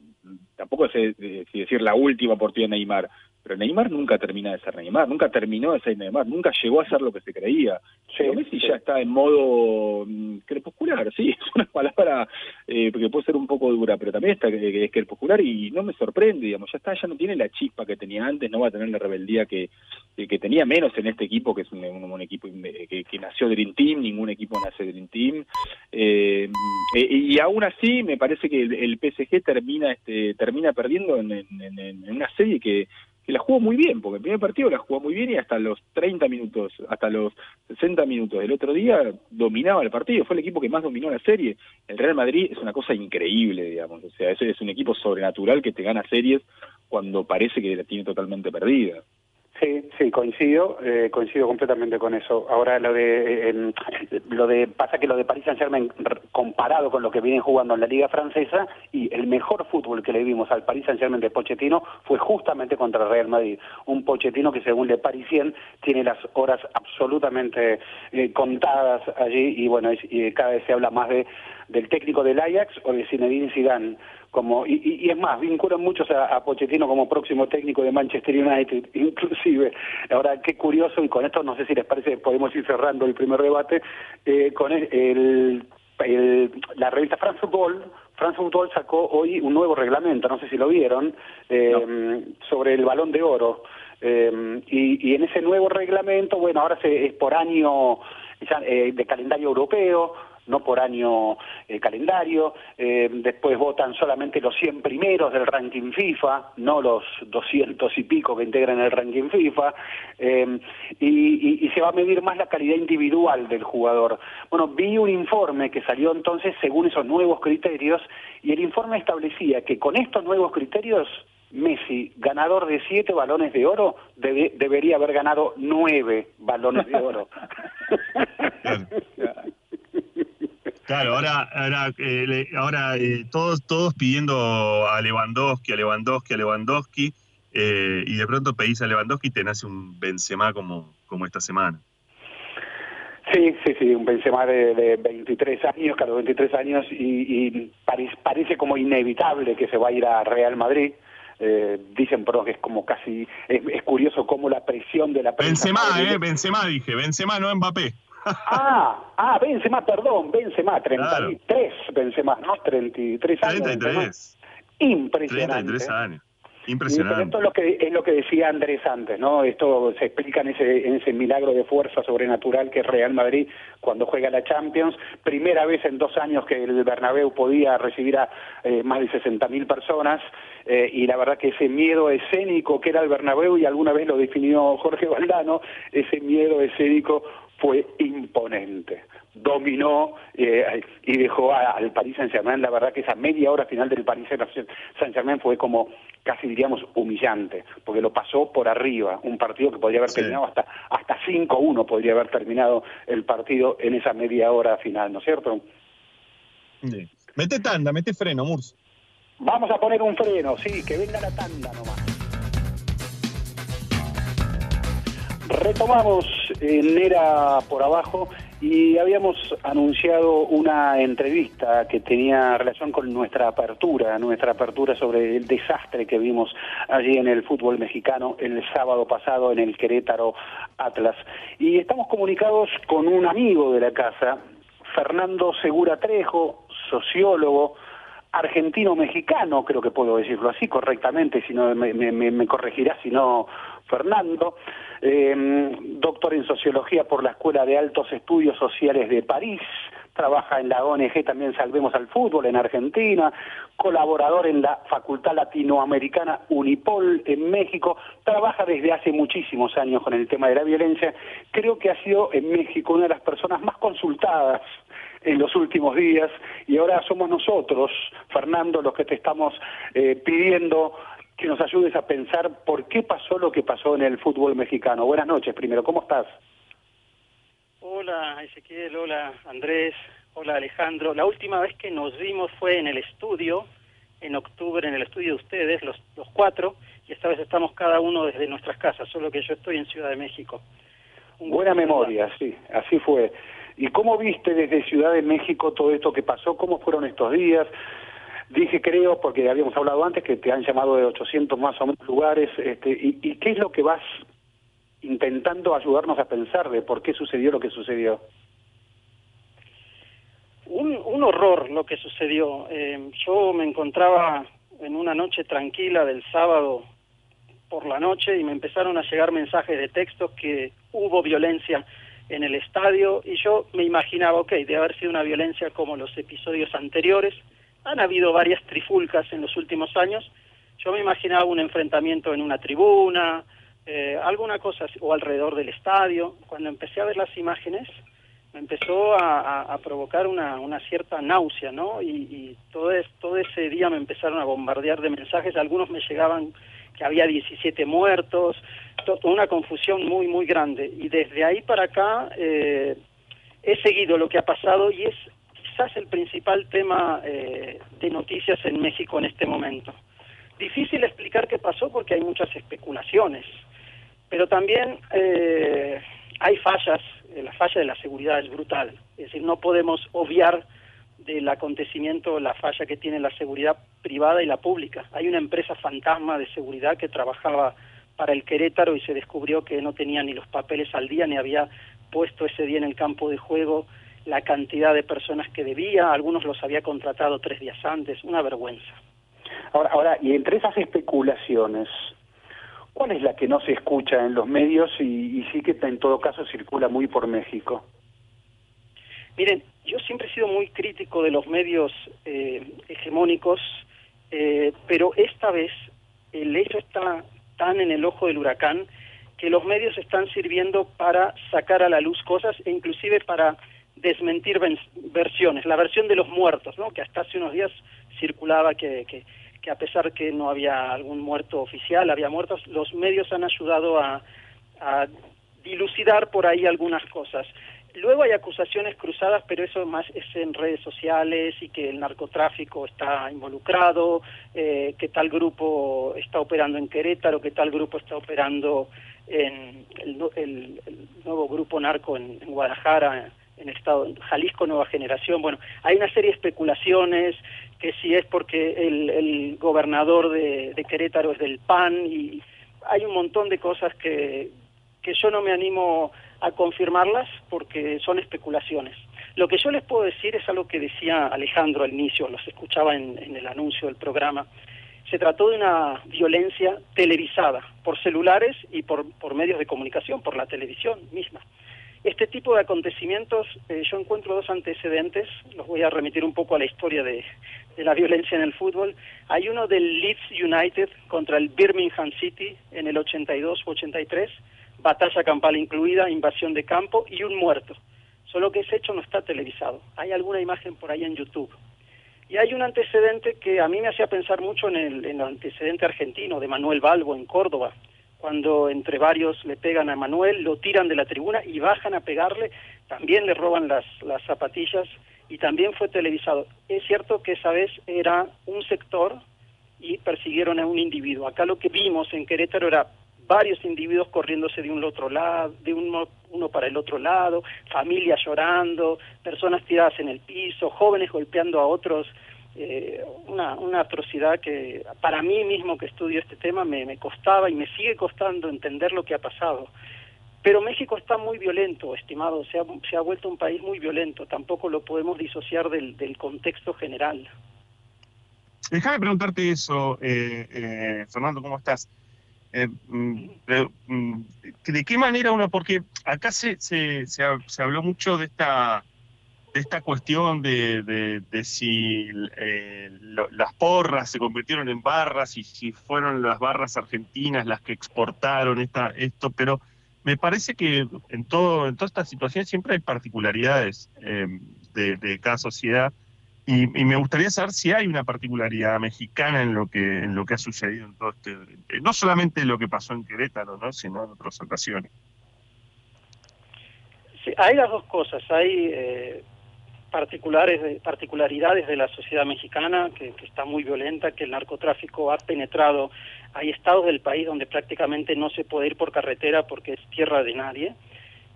tampoco sé decir la última oportunidad de Neymar, pero Neymar nunca termina de ser Neymar, nunca terminó de ser Neymar, nunca llegó a ser lo que se creía. pero Messi ya está en modo mm, crepuscular, sí, [laughs] es una palabra eh, que puede ser un poco dura, pero también está que, es crepuscular y no me sorprende, digamos, ya está, ya no tiene la chispa que tenía antes, no va a tener la rebeldía que, que tenía menos en este equipo, que es un, equipo que, que, nació Dream Team, ningún equipo nace Dream Team, eh, eh, y aún así me parece que el, PSG termina este termina perdiendo en, en una serie que la jugó muy bien, porque el primer partido la jugó muy bien y hasta los 30 minutos, hasta los 60 minutos del otro día dominaba el partido, fue el equipo que más dominó la serie. El Real Madrid es una cosa increíble, digamos, o sea, es un equipo sobrenatural que te gana series cuando parece que la tiene totalmente perdida. Sí, sí, coincido, eh, coincido completamente con eso. Ahora lo de, eh, [laughs] lo de, pasa que lo de Paris Saint Germain comparado con lo que vienen jugando en la Liga Francesa y el mejor fútbol que le vimos al Paris Saint Germain de Pochettino fue justamente contra el Real Madrid. Un Pochettino que según Le Parisien tiene las horas absolutamente eh, contadas allí y bueno, y cada vez se habla más de del técnico del Ajax o de Zinedine Zidane como y, y, es más vinculan muchos a, Pochettino como próximo técnico de Manchester United [laughs] inclusive. Ahora qué curioso y con esto no sé si les parece podemos ir cerrando el primer debate eh, con el, la revista France Football France Football sacó hoy un nuevo reglamento no sé si lo vieron eh, sobre el balón de oro. Eh, y, y, en ese nuevo reglamento bueno ahora se, es por año de calendario europeo no por año eh, calendario, eh, después votan solamente los 100 primeros del ranking FIFA, no los 200 y pico que integran el ranking FIFA, eh, y, se va a medir más la calidad individual del jugador. Bueno, vi un informe que salió entonces según esos nuevos criterios, y el informe establecía que con estos nuevos criterios Messi, ganador de siete balones de oro, debería haber ganado nueve balones de oro. [laughs] Claro, ahora, ahora, eh, ahora eh, todos, todos pidiendo a Lewandowski, a Lewandowski, a Lewandowski, eh, y de pronto pedís a Lewandowski y te nace un Benzema como, como esta semana. Sí, sí, sí, un Benzema de, de 23 años, claro, 23 años, y, y parece, como inevitable que se va a ir a Real Madrid. dicen pero que es como casi es, curioso cómo la presión de la Benzema, eh, Benzema dije, Benzema no Mbappé. Ah, ah, Benzema, perdón, Benzema, 33 Benzema, ¿no? 33 años. 33. Impresionante. 33 años. Impresionante. Esto es lo que es lo que decía Andrés antes, ¿no? Esto se explica en ese en ese milagro de fuerza sobrenatural que es Real Madrid cuando juega la Champions, primera vez en dos años que el Bernabéu podía recibir a eh, más de 60.000 personas eh, y la verdad que ese miedo escénico que era el Bernabéu y alguna vez lo definió Jorge Valdano, ese miedo escénico fue imponente. Dominó eh, y dejó al Paris Saint-Germain. La verdad que esa media hora final del Paris Saint-Germain fue como casi diríamos humillante, porque lo pasó por arriba. Un partido que podría haber terminado hasta, hasta 5-1, podría haber terminado el partido en esa media hora final, ¿no es cierto? Mete tanda, mete freno, Murs. Vamos a poner un freno, sí, que venga la tanda nomás. Retomamos en Era por abajo y habíamos anunciado una entrevista que tenía relación con nuestra apertura, nuestra apertura sobre el desastre que vimos allí en el fútbol mexicano el sábado pasado en el Querétaro Atlas. Y estamos comunicados con un amigo de la casa, Fernando Segura Trejo, sociólogo, argentino-mexicano, creo que puedo decirlo así correctamente, si no me, me corregirá si no Fernando, eh, doctor en Sociología por la Escuela de Altos Estudios Sociales de París, trabaja en la ONG también Salvemos al Fútbol en Argentina, colaborador en la Facultad Latinoamericana Unipol en México, trabaja desde hace muchísimos años con el tema de la violencia, creo que ha sido en México una de las personas más consultadas en los últimos días y ahora somos nosotros, Fernando, los que te estamos eh, pidiendo que nos ayudes a pensar por qué pasó lo que pasó en el fútbol mexicano. Buenas noches, primero, ¿cómo estás? Hola Ezequiel, hola Andrés, hola Alejandro. La última vez que nos vimos fue en el estudio, en octubre, en el estudio de ustedes, los, los cuatro, y esta vez estamos cada uno desde nuestras casas, solo que yo estoy en Ciudad de México. Buena memoria, sí, así fue. ¿Y cómo viste desde Ciudad de México todo esto que pasó? ¿Cómo fueron estos días? Dije, creo, porque habíamos hablado antes, que te han llamado de 800 más o menos lugares. Este, y, qué es lo que vas intentando ayudarnos a pensar de por qué sucedió lo que sucedió? Un, horror lo que sucedió. Eh, yo me encontraba en una noche tranquila del sábado por la noche y me empezaron a llegar mensajes de textos que hubo violencia en el estadio y yo me imaginaba, ok, de haber sido una violencia como los episodios anteriores, han habido varias trifulcas en los últimos años. Yo me imaginaba un enfrentamiento en una tribuna, eh, alguna cosa o alrededor del estadio. Cuando empecé a ver las imágenes, me empezó a, provocar una, cierta náusea, ¿no? Y, todo, todo ese día me empezaron a bombardear de mensajes. Algunos me llegaban que había 17 muertos, una confusión muy, muy grande. Y desde ahí para acá eh, he seguido lo que ha pasado y es quizás el principal tema eh, de noticias en México en este momento. Difícil explicar qué pasó porque hay muchas especulaciones, pero también eh, hay fallas, eh, la falla de la seguridad es brutal, es decir, no podemos obviar del acontecimiento la falla que tiene la seguridad privada y la pública. Hay una empresa fantasma de seguridad que trabajaba para el Querétaro y se descubrió que no tenía ni los papeles al día ni había puesto ese día en el campo de juego la cantidad de personas que debía, algunos los había contratado tres días antes, una vergüenza. Ahora, ahora y entre esas especulaciones, ¿cuál es la que no se escucha en los medios y, sí que en todo caso circula muy por México? Miren, yo siempre he sido muy crítico de los medios eh, hegemónicos, eh, pero esta vez el hecho está tan en el ojo del huracán que los medios están sirviendo para sacar a la luz cosas e inclusive para desmentir versiones, la versión de los muertos, ¿no? que hasta hace unos días circulaba que, que, que, a pesar que no había algún muerto oficial, había muertos, los medios han ayudado a, dilucidar por ahí algunas cosas. Luego hay acusaciones cruzadas, pero eso más es en redes sociales y que el narcotráfico está involucrado, eh, que tal grupo está operando en Querétaro, que tal grupo está operando en el, el, nuevo grupo narco en Guadalajara, en el estado Jalisco Nueva Generación. Bueno, hay una serie de especulaciones que si es porque el, el gobernador de, de, Querétaro es del PAN y hay un montón de cosas que, que yo no me animo a confirmarlas porque son especulaciones. Lo que yo les puedo decir es algo que decía Alejandro al inicio, los escuchaba en, en el anuncio del programa. Se trató de una violencia televisada por celulares y por, por medios de comunicación, por la televisión misma. Este tipo de acontecimientos, eh, yo encuentro dos antecedentes, los voy a remitir un poco a la historia de, la violencia en el fútbol. Hay uno del Leeds United contra el Birmingham City en el 82-83, batalla campal incluida, invasión de campo y un muerto. Solo que ese hecho no está televisado. Hay alguna imagen por ahí en YouTube. Y hay un antecedente que a mí me hacía pensar mucho en el, en el antecedente argentino de Manuel Balbo en Córdoba, cuando entre varios le pegan a Manuel, lo tiran de la tribuna y bajan a pegarle, también le roban las, las zapatillas y también fue televisado. Es cierto que esa vez era un sector y persiguieron a un individuo. Acá lo que vimos en Querétaro era varios individuos corriéndose de un otro lado, de uno, uno para el otro lado, familias llorando, personas tiradas en el piso, jóvenes golpeando a otros eh, una, una atrocidad que para mí mismo que estudio este tema me, me costaba y me sigue costando entender lo que ha pasado. Pero México está muy violento, estimado, se ha, se ha vuelto un país muy violento, tampoco lo podemos disociar del, del contexto general. Déjame preguntarte eso, eh, eh, Fernando, ¿cómo estás? Mm, mm, de, qué manera uno, porque acá se, se, se, se habló mucho de esta de esta cuestión de, de, si eh, las porras se convirtieron en barras y si fueron las barras argentinas las que exportaron esta, esto, pero me parece que en todo en toda esta situación siempre hay particularidades eh, de, cada sociedad Y, me gustaría saber si hay una particularidad mexicana en lo que en lo que ha sucedido en todo este, no solamente lo que pasó en Querétaro, ¿no? sino en otras ocasiones. Sí, hay las dos cosas. Hay eh, particulares, particularidades de la sociedad mexicana que, está muy violenta, que el narcotráfico ha penetrado. Hay estados del país donde prácticamente no se puede ir por carretera porque es tierra de nadie.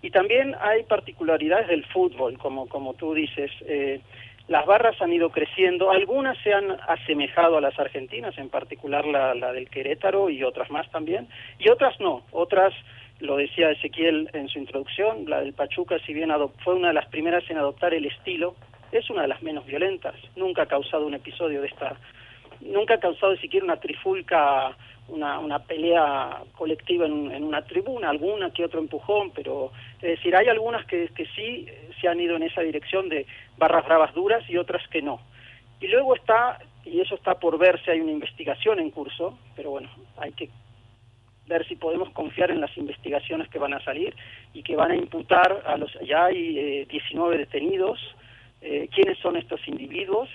Y también hay particularidades del fútbol, como, como tú dices. Eh, las barras han ido creciendo, algunas se han asemejado a las argentinas, en particular la, la del Querétaro y otras más también, y otras no, otras lo decía Ezequiel en su introducción, la del Pachuca, si bien fue una de las primeras en adoptar el estilo, es una de las menos violentas. Nunca ha causado un episodio de esta, nunca ha causado siquiera una trifulca, una, una pelea colectiva en, en, una tribuna, alguna que otro empujón, pero es decir, hay algunas que, que sí se han ido en esa dirección de barras bravas duras y otras que no. Y luego está, y eso está por verse, hay una investigación en curso, pero bueno, hay que ver si podemos confiar en las investigaciones que van a salir y que van a imputar a los ya hay 19 eh, detenidos eh, quiénes son estos individuos.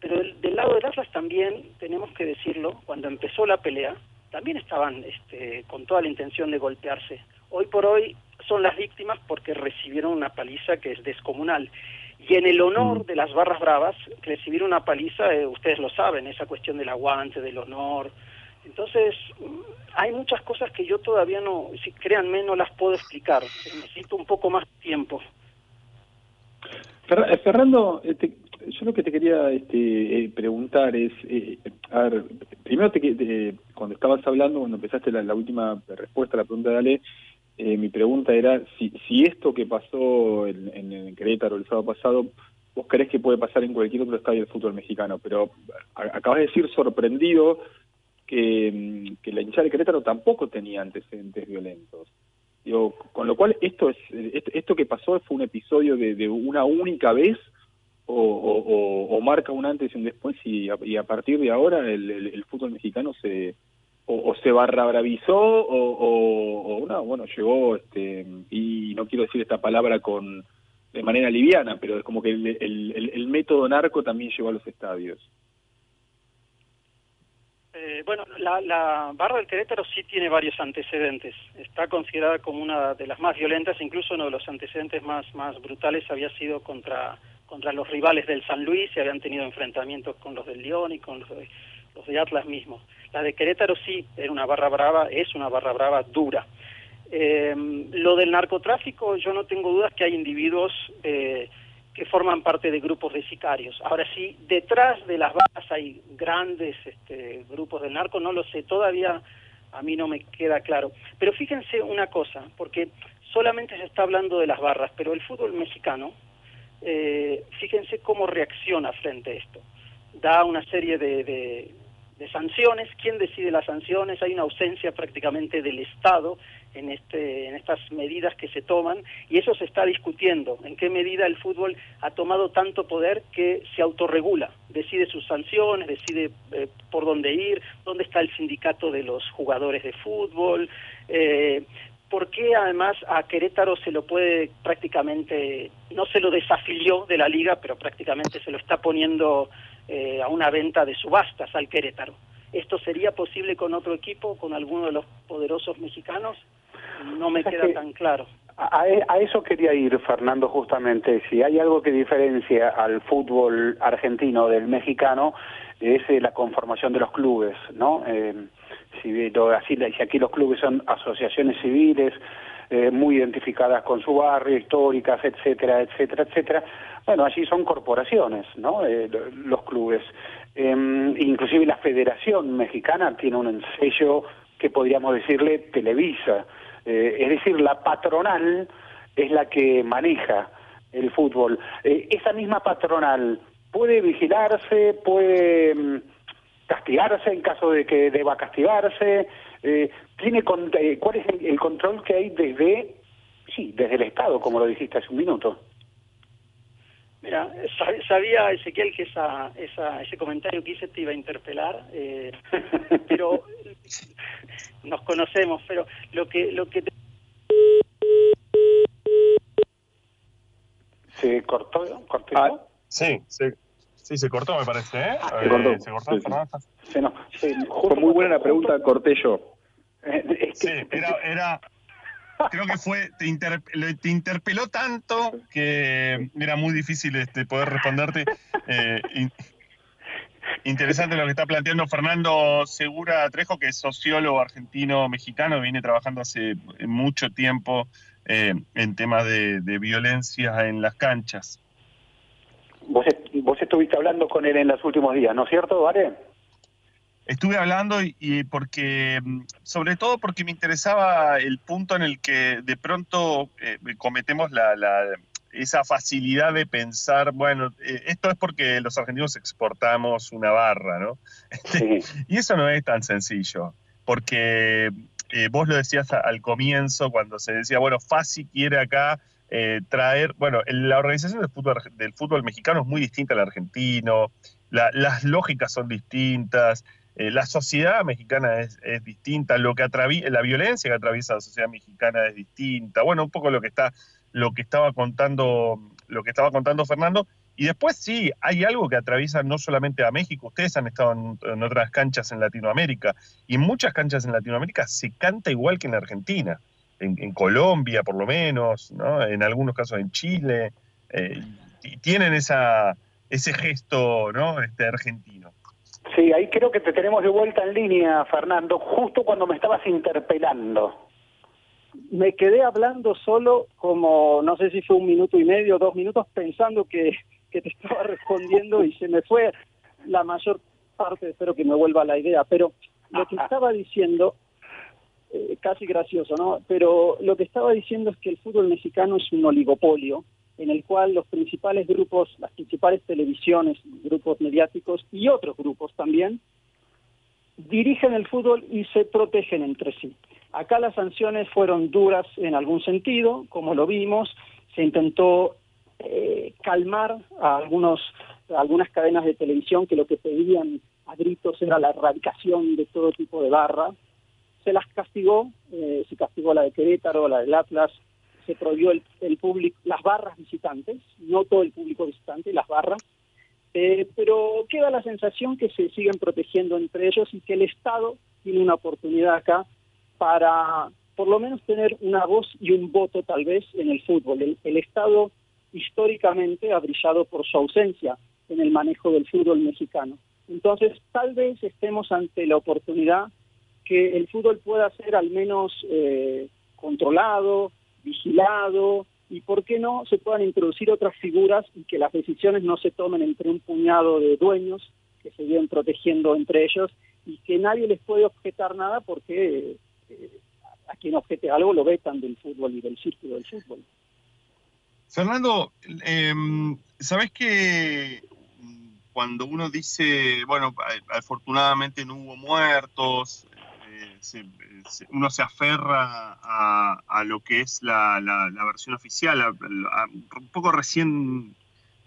Pero del lado del Atlas también tenemos que decirlo cuando empezó la pelea también estaban este, con toda la intención de golpearse. Hoy por hoy son las víctimas porque recibieron una paliza que es descomunal. Y en el honor mm. de las barras bravas recibir una paliza eh, ustedes lo saben esa cuestión del aguante del honor entonces, hay muchas cosas que yo todavía no, si créanme, no las puedo explicar. Necesito un poco más tiempo. Eh, Fernando, este, yo lo que te quería este, eh, preguntar es, eh, a ver, primero te, cuando estabas hablando, cuando empezaste la, última respuesta a la pregunta de Ale, mi pregunta era si, si esto que pasó en, en, Querétaro el sábado pasado, vos crees que puede pasar en cualquier otro estadio del fútbol mexicano, pero acabas de decir sorprendido que, que la hinchada de Querétaro tampoco tenía antecedentes violentos. Digo, con lo cual, esto es esto, que pasó fue un episodio de, una única vez o, marca un antes y un después y a, partir de ahora el, fútbol mexicano se o, se barra bravizó o, no, bueno, llegó, este, y no quiero decir esta palabra con de manera liviana, pero es como que el, el método narco también llegó a los estadios. Eh, bueno, la, barra del Querétaro sí tiene varios antecedentes. Está considerada como una de las más violentas, incluso uno de los antecedentes más, más brutales había sido contra, contra los rivales del San Luis, se habían tenido enfrentamientos con los del León y con los de, los de Atlas mismos. La de Querétaro sí era una barra brava, es una barra brava dura. Eh, lo del narcotráfico, yo no tengo dudas que hay individuos eh, que forman parte de grupos de sicarios. Ahora sí, detrás de las barras hay grandes este, grupos de narco, no lo sé, todavía a mí no me queda claro. Pero fíjense una cosa, porque solamente se está hablando de las barras, pero el fútbol mexicano, eh, fíjense cómo reacciona frente a esto. Da una serie de sanciones. ¿Quién decide las sanciones? Hay una ausencia prácticamente del Estado en, este, en estas medidas que se toman y eso se está discutiendo. ¿En qué medida el fútbol ha tomado tanto poder que se autorregula? Decide sus sanciones, decide eh, por dónde ir, dónde está el sindicato de los jugadores de fútbol. Eh, ¿Por qué además a Querétaro se lo puede prácticamente, no se lo desafilió de la liga, pero prácticamente se lo está poniendo eh, a una venta de subastas al Querétaro? ¿Esto sería posible con otro equipo, con alguno de los poderosos mexicanos? No me queda tan claro. E, a, eso quería ir, Fernando, justamente. Si hay algo que diferencia al fútbol argentino del mexicano, es eh, la conformación de los clubes, ¿no? Eh, si, si aquí los clubes son asociaciones civiles, eh, muy identificadas con su barrio, históricas, etcétera, etcétera, etcétera. Bueno, allí son corporaciones, ¿no? los clubes. Em, inclusive la Federación Mexicana tiene un sello que podríamos decirle Televisa. Eh, es decir, la patronal es la que maneja el fútbol. Eh, esa misma patronal puede vigilarse, puede mm, castigarse en caso de que deba castigarse. Eh, tiene ¿Cuál es el, control que hay desde, sí, desde el Estado, como lo dijiste hace un minuto? Mira, sabía Ezequiel que esa, esa, ese comentario que hice te iba a interpelar, [laughs] pero nos conocemos, pero lo que lo que se cortó, cortó. Ah, sí, se, Sí, se cortó, me parece, ¿eh? Se cortó. Eh, se cortó. Se se- Fue muy buena la pregunta, corté yo. Eh, Sí, era, era, creo que fue, te, inter- le- te interpeló tanto que era muy difícil este, poder responderte. Eh, in- interesante lo que está planteando Fernando Segura Trejo, que es sociólogo argentino-mexicano, viene trabajando hace mucho tiempo eh, en temas de, de violencia en las canchas. Vos, vos estuviste hablando con él en los últimos días, ¿no es cierto, Vare? Estuve hablando y, y porque, mm, sobre todo porque me interesaba el punto en el que de pronto eh, cometemos la, la- esa facilidad de pensar, bueno, eh, esto es porque los argentinos exportamos una barra, ¿no? Sí. [laughs] Y eso no es tan sencillo, porque eh, vos lo decías al comienzo cuando se decía, bueno, Fasi quiere acá eh, traer, bueno, la organización del fútbol, del fútbol mexicano es muy distinta al argentino, la- las lógicas son distintas, eh, la sociedad mexicana es, es distinta, lo que la violencia que atraviesa la sociedad mexicana es distinta, bueno, un poco lo que está, lo que estaba contando, lo que estaba contando Fernando, y después sí, hay algo que atraviesa no solamente a México, ustedes han estado en, en otras canchas en Latinoamérica, y en muchas canchas en Latinoamérica se canta igual que en Argentina, en, en Colombia por lo menos, ¿no? en algunos casos en Chile, eh, y tienen esa, ese gesto ¿no? este, argentino. Sí, ahí creo que te tenemos de vuelta en línea, Fernando, justo cuando me estabas interpelando. me quedé hablando solo como, no sé si fue un minuto y medio, dos minutos, pensando que, que te estaba respondiendo y se me fue la mayor parte, espero que me vuelva la idea, pero lo que [laughs] estaba diciendo, eh, casi gracioso, ¿no? Pero lo que estaba diciendo es que el fútbol mexicano es un oligopolio en el cual los principales grupos, las principales televisiones, grupos mediáticos y otros grupos también, dirigen el fútbol y se protegen entre sí. Acá las sanciones fueron duras en algún sentido, como lo vimos, se intentó eh, calmar a algunos a algunas cadenas de televisión que lo que pedían a gritos era la erradicación de todo tipo de barra. Se las castigó, eh, se castigó la de Querétaro, la del Atlas, se prohibió el, el público, las barras visitantes, no todo el público visitante, las barras, eh, pero queda la sensación que se siguen protegiendo entre ellos y que el Estado tiene una oportunidad acá para por lo menos tener una voz y un voto tal vez en el fútbol. El, el Estado históricamente ha brillado por su ausencia en el manejo del fútbol mexicano. Entonces, tal vez estemos ante la oportunidad que el fútbol pueda ser al menos eh, controlado, vigilado y, ¿por qué no?, se puedan introducir otras figuras y que las decisiones no se tomen entre un puñado de dueños que se vienen protegiendo entre ellos y que nadie les puede objetar nada porque eh, a quien objete algo lo vetan del fútbol y del círculo del fútbol. Fernando, eh, ¿sabes que cuando uno dice, bueno, afortunadamente no hubo muertos, se, uno se aferra a, lo que es la, versión oficial? Un poco recién,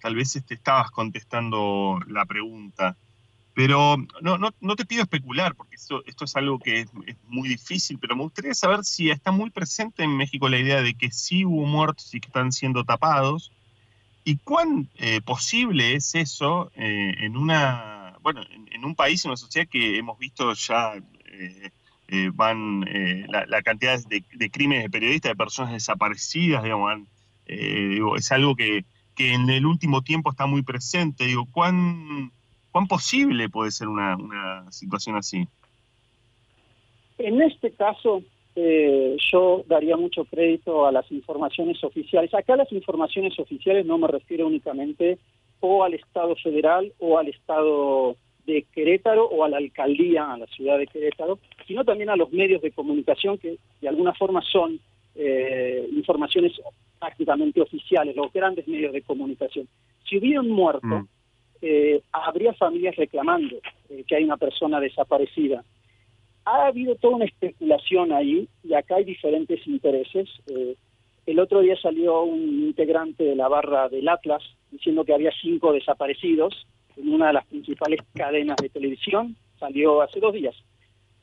tal vez te este, estabas contestando la pregunta. Pero no, no, no, te pido especular, porque esto, es algo que es, muy difícil, pero me gustaría saber si está muy presente en México la idea de que sí hubo muertos y que están siendo tapados, y cuán eh, posible es eso eh, en una, bueno, en, en, un país, en una sociedad que hemos visto ya eh, van la, la, cantidad de, crímenes de periodistas, de personas desaparecidas, digamos, van, digo, es algo que, que en el último tiempo está muy presente, digo, cuán ¿Cuán posible puede ser una, una situación así? En este caso, eh, yo daría mucho crédito a las informaciones oficiales. Acá las informaciones oficiales no me refiero únicamente o al Estado federal o al Estado de Querétaro o a la alcaldía, a la ciudad de Querétaro, sino también a los medios de comunicación que de alguna forma son eh, informaciones prácticamente oficiales, los grandes medios de comunicación. Si hubiera un muerto, mm eh, habría familias reclamando eh, que hay una persona desaparecida. Ha habido toda una especulación ahí y acá hay diferentes intereses. Eh, el otro día salió un integrante de la barra del Atlas diciendo que había cinco desaparecidos en una de las principales cadenas de televisión, salió hace dos días.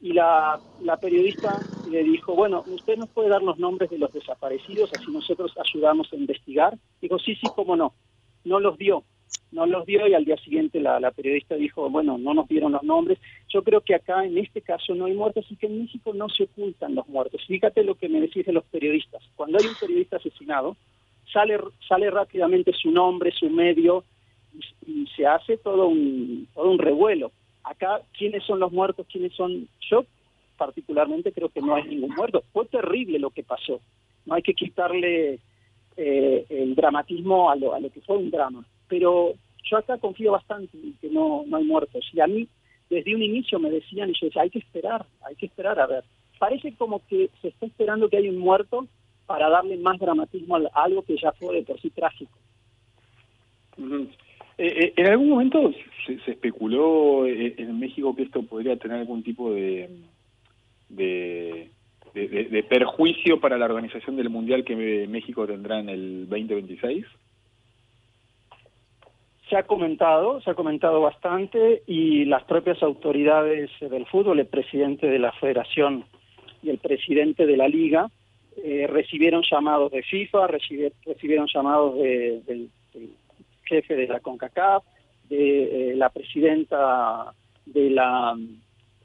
Y la, la periodista le dijo, bueno, usted nos puede dar los nombres de los desaparecidos, así nosotros ayudamos a investigar. Dijo, sí, sí, cómo no. No los dio, no los dio y al día siguiente la, la, periodista dijo, bueno, no nos dieron los nombres. Yo creo que acá en este caso no hay muertos y que en México no se ocultan los muertos. Fíjate lo que me decís de los periodistas. Cuando hay un periodista asesinado, sale, sale rápidamente su nombre, su medio y, se hace todo un, todo un revuelo. Acá, ¿quiénes son los muertos? ¿Quiénes son? Yo particularmente creo que no hay ningún muerto. Fue terrible lo que pasó. No hay que quitarle eh, el dramatismo a lo, a lo que fue un drama pero yo acá confío bastante en que no, no hay muertos. Y a mí, desde un inicio me decían, y yo hay que esperar, hay que esperar a ver. Parece como que se está esperando que haya un muerto para darle más dramatismo a algo que ya fue de por sí trágico. Eh, eh, en algún momento se, se, especuló eh, en México que esto podría tener algún tipo de, de, de, perjuicio para la organización del Mundial que México tendrá en el 2026 se ha comentado, se ha comentado bastante y las propias autoridades del fútbol, el presidente de la federación y el presidente de la liga, eh, recibieron llamados de FIFA, recibieron llamados de, del, jefe de la CONCACAF, de eh, la presidenta de la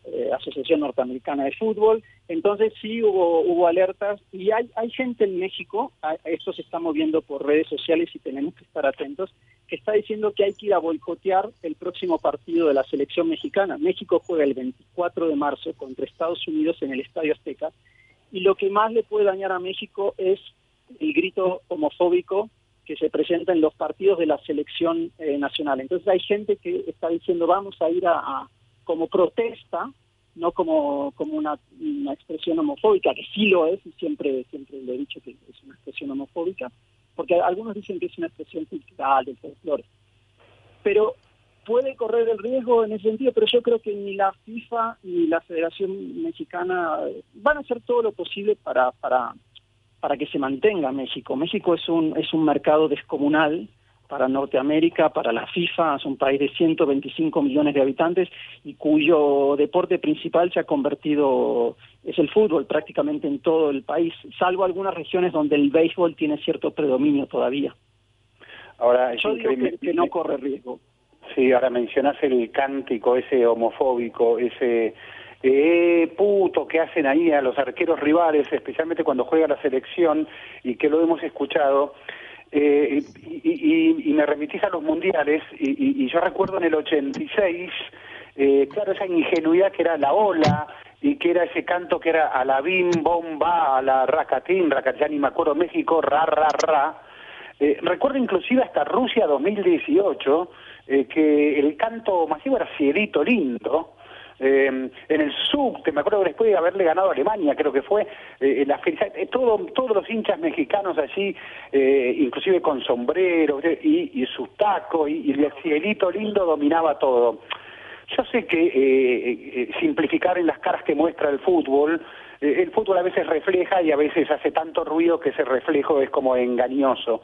eh, Asociación Norteamericana de Fútbol. Entonces sí hubo, hubo alertas y hay, gente en México, esto se está moviendo por redes sociales y tenemos que estar atentos, que está diciendo que hay que ir a boicotear el próximo partido de la selección mexicana. México juega el 24 de marzo contra Estados Unidos en el Estadio Azteca y lo que más le puede dañar a México es el grito homofóbico que se presenta en los partidos de la selección eh, nacional. Entonces hay gente que está diciendo vamos a ir a, como protesta, no como, como una, una, expresión homofóbica, que sí lo es, y siempre, siempre le he dicho que es una expresión homofóbica, porque algunos dicen que es una expresión cultural del folclore. Pero puede correr el riesgo en ese sentido, pero yo creo que ni la FIFA ni la Federación Mexicana van a hacer todo lo posible para, para, para que se mantenga México. México es un, es un mercado descomunal, para Norteamérica, para la FIFA, es un país de 125 millones de habitantes y cuyo deporte principal se ha convertido, es el fútbol prácticamente en todo el país, salvo algunas regiones donde el béisbol tiene cierto predominio todavía. Ahora, Yo digo que, no corre riesgo. Sí, ahora mencionas el cántico ese homofóbico, ese eh, puto que hacen ahí a los arqueros rivales, especialmente cuando juega la selección, y que lo hemos escuchado. Eh, y, me remitís a los mundiales, y, yo recuerdo en el 86, eh, claro, esa ingenuidad que era la ola, y que era ese canto que era a la bim, bomba, a la racatín, racatín, ni me acuerdo, México, ra, ra, ra. Eh, recuerdo inclusive hasta Rusia 2018, eh, que el canto masivo era Cielito Lindo, eh, en el subte, me acuerdo que después de haberle ganado a Alemania, creo que fue, eh, la eh, todo, todos los hinchas mexicanos allí, eh, inclusive con sombrero y, y sus tacos, y, y, el cielito lindo dominaba todo. Yo sé que eh, simplificar en las caras que muestra el fútbol, el fútbol a veces refleja y a veces hace tanto ruido que ese reflejo es como engañoso.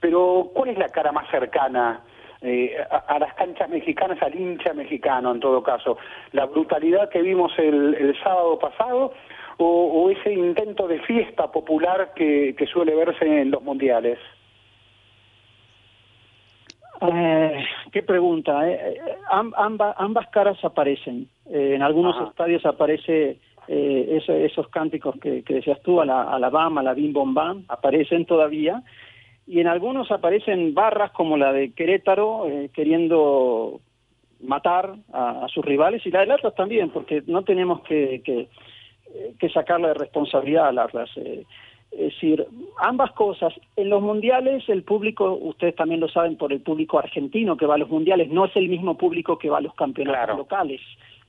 Pero, ¿cuál es la cara más cercana? Eh, a, las canchas mexicanas, al hincha mexicano en todo caso. La brutalidad que vimos el, el sábado pasado o, ese intento de fiesta popular que, que suele verse en los mundiales. Eh, qué pregunta. Eh. ambas, ambas caras aparecen. Eh, en algunos estadios aparece eh, esos cánticos que, que, decías tú, a la, a la BAM, a la BIM BOM BAM, aparecen todavía y en algunos aparecen barras como la de Querétaro eh, queriendo matar a, sus rivales y la de Atlas también, porque no tenemos que, que, que sacarle de responsabilidad al Atlas. Eh, es decir, ambas cosas. En los mundiales el público, ustedes también lo saben por el público argentino que va a los mundiales, no es el mismo público que va a los campeonatos locales.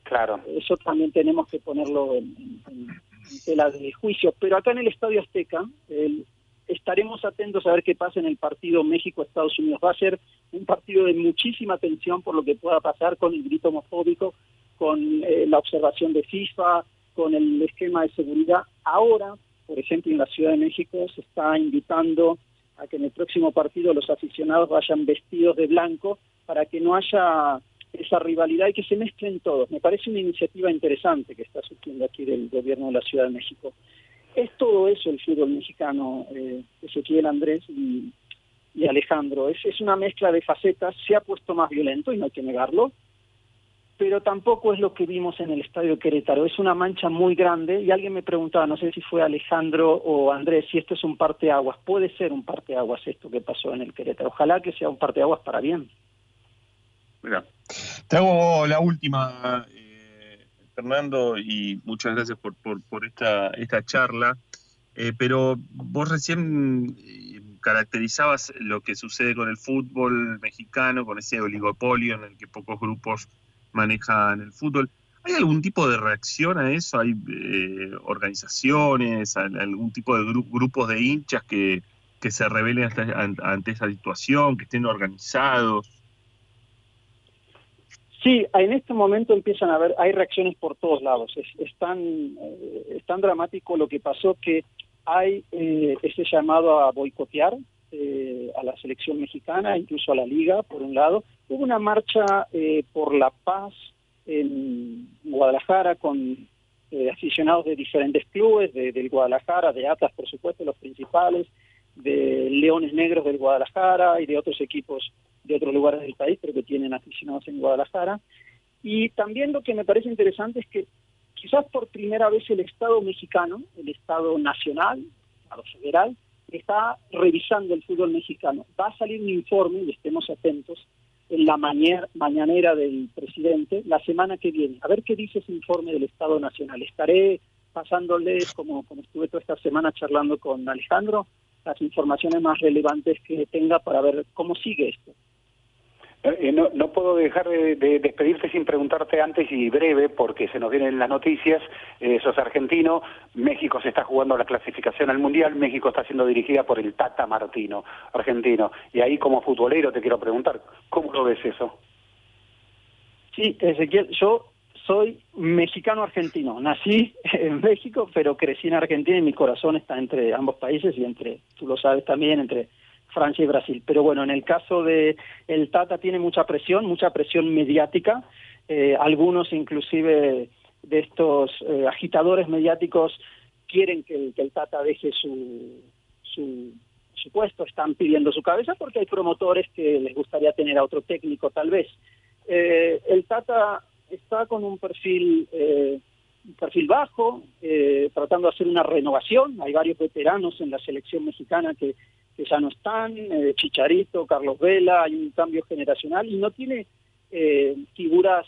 Claro. Eso también tenemos que ponerlo en, en, en tela de juicio. Pero acá en el Estadio Azteca, el, estaremos atentos a ver qué pasa en el partido México-Estados Unidos. Va a ser un partido de muchísima tensión por lo que pueda pasar con el grito homofóbico, con eh, la observación de FIFA, con el esquema de seguridad. Ahora, por ejemplo, en la Ciudad de México se está invitando a que en el próximo partido los aficionados vayan vestidos de blanco para que no haya esa rivalidad y que se mezclen todos. Me parece una iniciativa interesante que está surgiendo aquí del gobierno de la Ciudad de México es todo eso el fútbol mexicano, eh, Ezequiel Andrés, y, y Alejandro. Es, es una mezcla de facetas, se ha puesto más violento y no hay que negarlo, pero tampoco es lo que vimos en el estadio Querétaro. Es una mancha muy grande y alguien me preguntaba, no sé si fue Alejandro o Andrés, si esto es un parteaguas. Puede ser un parteaguas esto que pasó en el Querétaro. Ojalá que sea un parteaguas para bien. Mira, te hago la última, eh, Fernando, y muchas gracias por, por, esta, esta charla. Eh, pero vos recién eh, caracterizabas lo que sucede con el fútbol mexicano, con ese oligopolio en el que pocos grupos manejan el fútbol. ¿Hay algún tipo de reacción a eso? ¿Hay eh, organizaciones, algún tipo de grupos de hinchas que, que se rebelen ante, esa situación, que estén organizados? Sí, en este momento empiezan a haber, hay reacciones por todos lados. Es, tan, eh, es tan dramático lo que pasó que hay eh, ese llamado a boicotear eh, a la selección mexicana, incluso a la liga, por un lado. Hubo una marcha eh, por la paz en Guadalajara con eh, aficionados de diferentes clubes, de, del Guadalajara, de Atlas, por supuesto, los principales, de Leones Negros del Guadalajara y de otros equipos de otros lugares del país, pero que tienen aficionados en Guadalajara. Y también lo que me parece interesante es que quizás por primera vez el Estado mexicano, el Estado nacional, el Estado federal, está revisando el fútbol mexicano. Va a salir un informe, y estemos atentos, en la mañanera del presidente la semana que viene. A ver qué dice ese informe del Estado Nacional. Estaré pasándoles, como, como estuve toda esta semana charlando con Alejandro, las informaciones más relevantes que tenga para ver cómo sigue esto. Eh, no, no, puedo dejar de, despedirte sin preguntarte antes y breve, porque se nos vienen las noticias. Eh, sos argentino, México se está jugando la clasificación al Mundial, México está siendo dirigida por el Tata Martino, argentino. Y ahí como futbolero te quiero preguntar, ¿cómo lo ves eso? Sí, Ezequiel, yo soy mexicano-argentino. Nací [laughs] en México, pero crecí en Argentina y mi corazón está entre ambos países y entre, tú lo sabes también, entre Francia y Brasil. Pero bueno, en el caso de el Tata tiene mucha presión, mucha presión mediática. Eh, algunos inclusive de estos eh, agitadores mediáticos quieren que, el Tata deje su, su, puesto, están pidiendo su cabeza porque hay promotores que les gustaría tener a otro técnico tal vez. Eh, el Tata está con un perfil un perfil bajo, tratando de hacer una renovación. Hay varios veteranos en la selección mexicana que que ya no están, eh, Chicharito, Carlos Vela, hay un cambio generacional y no tiene eh, figuras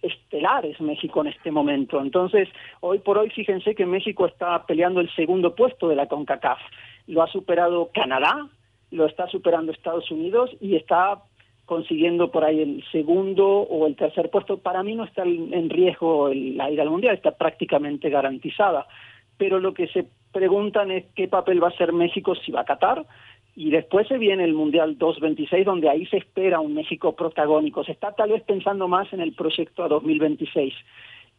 estelares México en este momento. Entonces, hoy por hoy, fíjense que México está peleando el segundo puesto de la CONCACAF. Lo ha superado Canadá, lo está superando Estados Unidos y está consiguiendo por ahí el segundo o el tercer puesto. Para mí no está en riesgo la ida al Mundial, está prácticamente garantizada. Pero lo que se preguntan es qué papel va a ser México si va a Qatar y después se viene el Mundial 226 donde ahí se espera un México protagónico. Se está tal vez pensando más en el proyecto a 2026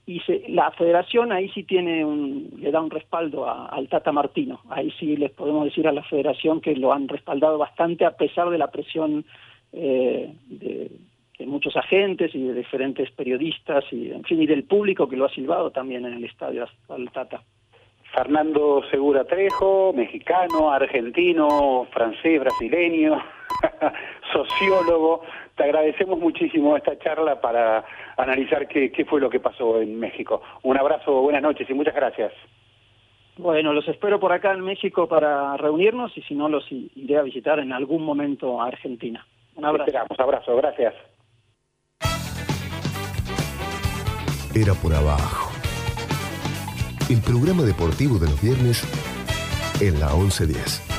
y la federación ahí sí tiene un, le da un respaldo al Tata Martino. Ahí sí les podemos decir a la federación que lo han respaldado bastante a pesar de la presión eh, de, de, muchos agentes y de diferentes periodistas y en fin y del público que lo ha silbado también en el estadio al Tata. Fernando Segura Trejo, mexicano, argentino, francés, brasileño, [laughs] sociólogo. Te agradecemos muchísimo esta charla para analizar qué, qué fue lo que pasó en México. Un abrazo, buenas noches y muchas gracias. Bueno, los espero por acá en México para reunirnos y si no los iré a visitar en algún momento a Argentina. Un abrazo. Esperamos, abrazo, gracias. Era por abajo el programa deportivo de los viernes en la 1110.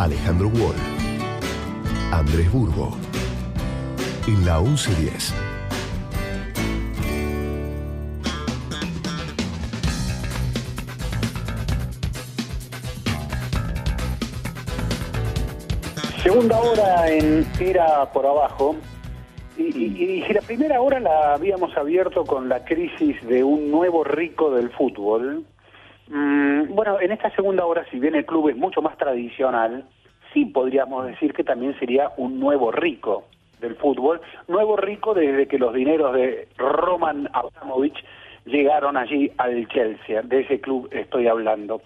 Alejandro Wall, Andrés Burgo. En la 1110. Segunda hora en Era por Abajo. Y, y, la primera hora la habíamos abierto con la crisis de un nuevo rico del fútbol. Mm, bueno, en esta segunda hora, si bien el club es mucho más tradicional, sí podríamos decir que también sería un nuevo rico del fútbol. Nuevo rico desde que los dineros de Roman Abramovich llegaron allí al Chelsea. De ese club estoy hablando.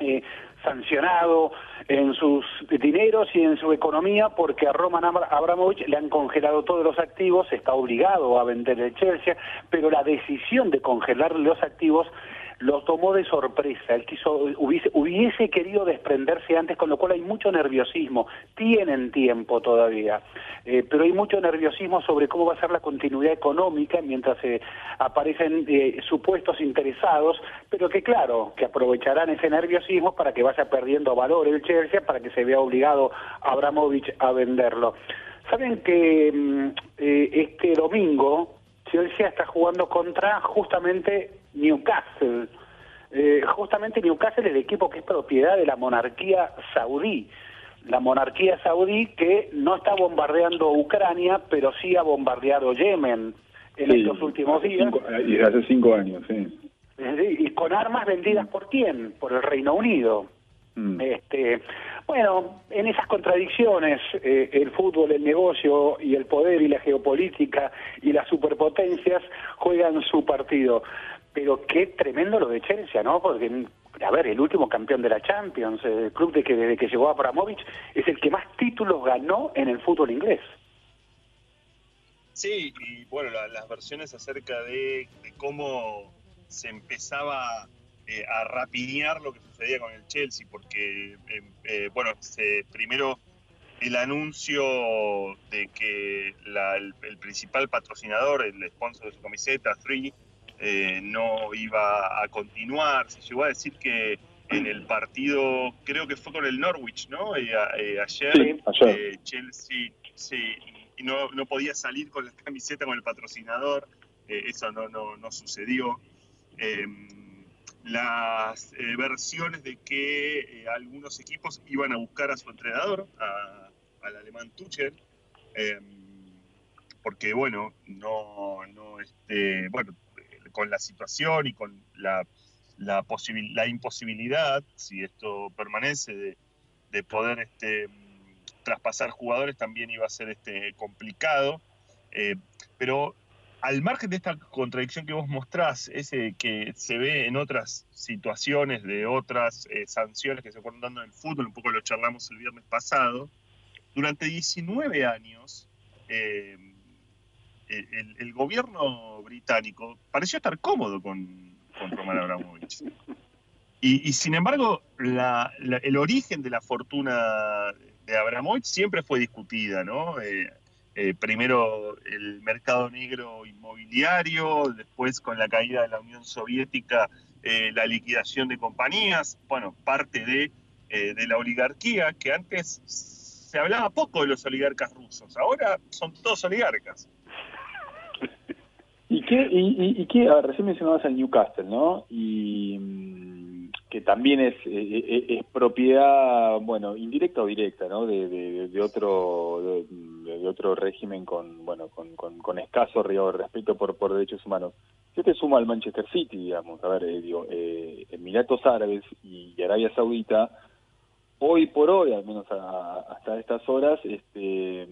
Eh, sancionado en sus dineros y en su economía porque a Roman Abramovich le han congelado todos los activos, está obligado a vender el Chelsea, pero la decisión de congelar los activos lo tomó de sorpresa, él quiso, hubiese, querido desprenderse antes, con lo cual hay mucho nerviosismo, tienen tiempo todavía, eh, pero hay mucho nerviosismo sobre cómo va a ser la continuidad económica mientras se aparecen eh, supuestos interesados, pero que claro, que aprovecharán ese nerviosismo para que vaya perdiendo valor el Chelsea, para que se vea obligado Abramovich a venderlo. Saben que mm, eh, este domingo Chelsea está jugando contra justamente Newcastle. Eh, justamente Newcastle es el equipo que es propiedad de la monarquía saudí. La monarquía saudí que no está bombardeando Ucrania, pero sí ha bombardeado Yemen en estos últimos días. y hace cinco años, sí. Y con armas vendidas por quién? Por el Reino Unido. Mm. Este, bueno, en esas contradicciones, eh, el fútbol, el negocio y el poder y la geopolítica y las superpotencias juegan su partido. Pero qué tremendo lo de Chelsea, ¿no? Porque, a ver, el último campeón de la Champions, el club de que desde que llegó a Abramovich, es el que más títulos ganó en el fútbol inglés. Sí, y bueno, las versiones acerca de, cómo se empezaba eh, a rapiñar lo que sucedía con el Chelsea, porque, eh, eh, bueno, se, primero el anuncio de que el, el, principal patrocinador, el sponsor de su camiseta, Three, eh, no iba a continuar. Se llegó a decir que en el partido, creo que fue con el Norwich, ¿no? Eh, eh, ayer, Chelsea y no, no, podía salir con la camiseta con el patrocinador. eso no, no, no sucedió. Las versiones de que algunos equipos iban a buscar a su entrenador, al alemán Tuchel, em, porque bueno, no, no este, bueno, con la situación y con la, la, la imposibilidad, si esto permanece, de, poder este, traspasar jugadores también iba a ser este, complicado. Eh, pero al margen de esta contradicción que vos mostrás, ese que se ve en otras situaciones de otras eh, sanciones que se fueron dando en el fútbol, un poco lo charlamos el viernes pasado, durante 19 años eh, el, gobierno británico pareció estar cómodo con, Roman Abramovich. Y, sin embargo, el origen de la fortuna de Abramovich siempre fue discutida, ¿no? Eh, eh, primero el mercado negro inmobiliario, después con la caída de la Unión Soviética, eh, la liquidación de compañías, bueno, parte de, de la oligarquía, que antes se hablaba poco de los oligarcas rusos, ahora son todos oligarcas. [laughs] ¿Y qué, y, qué, a ver, recién mencionabas al Newcastle, ¿no? Y mm, que también es, eh, eh, es, propiedad, bueno, indirecta o directa, ¿no? De, de, otro de, otro régimen con, bueno, con, con, escaso respeto por, por derechos humanos. Yo te sumo al Manchester City, digamos, a ver, eh, digo, Emiratos Árabes y Arabia Saudita, hoy por hoy, al menos hasta estas horas, este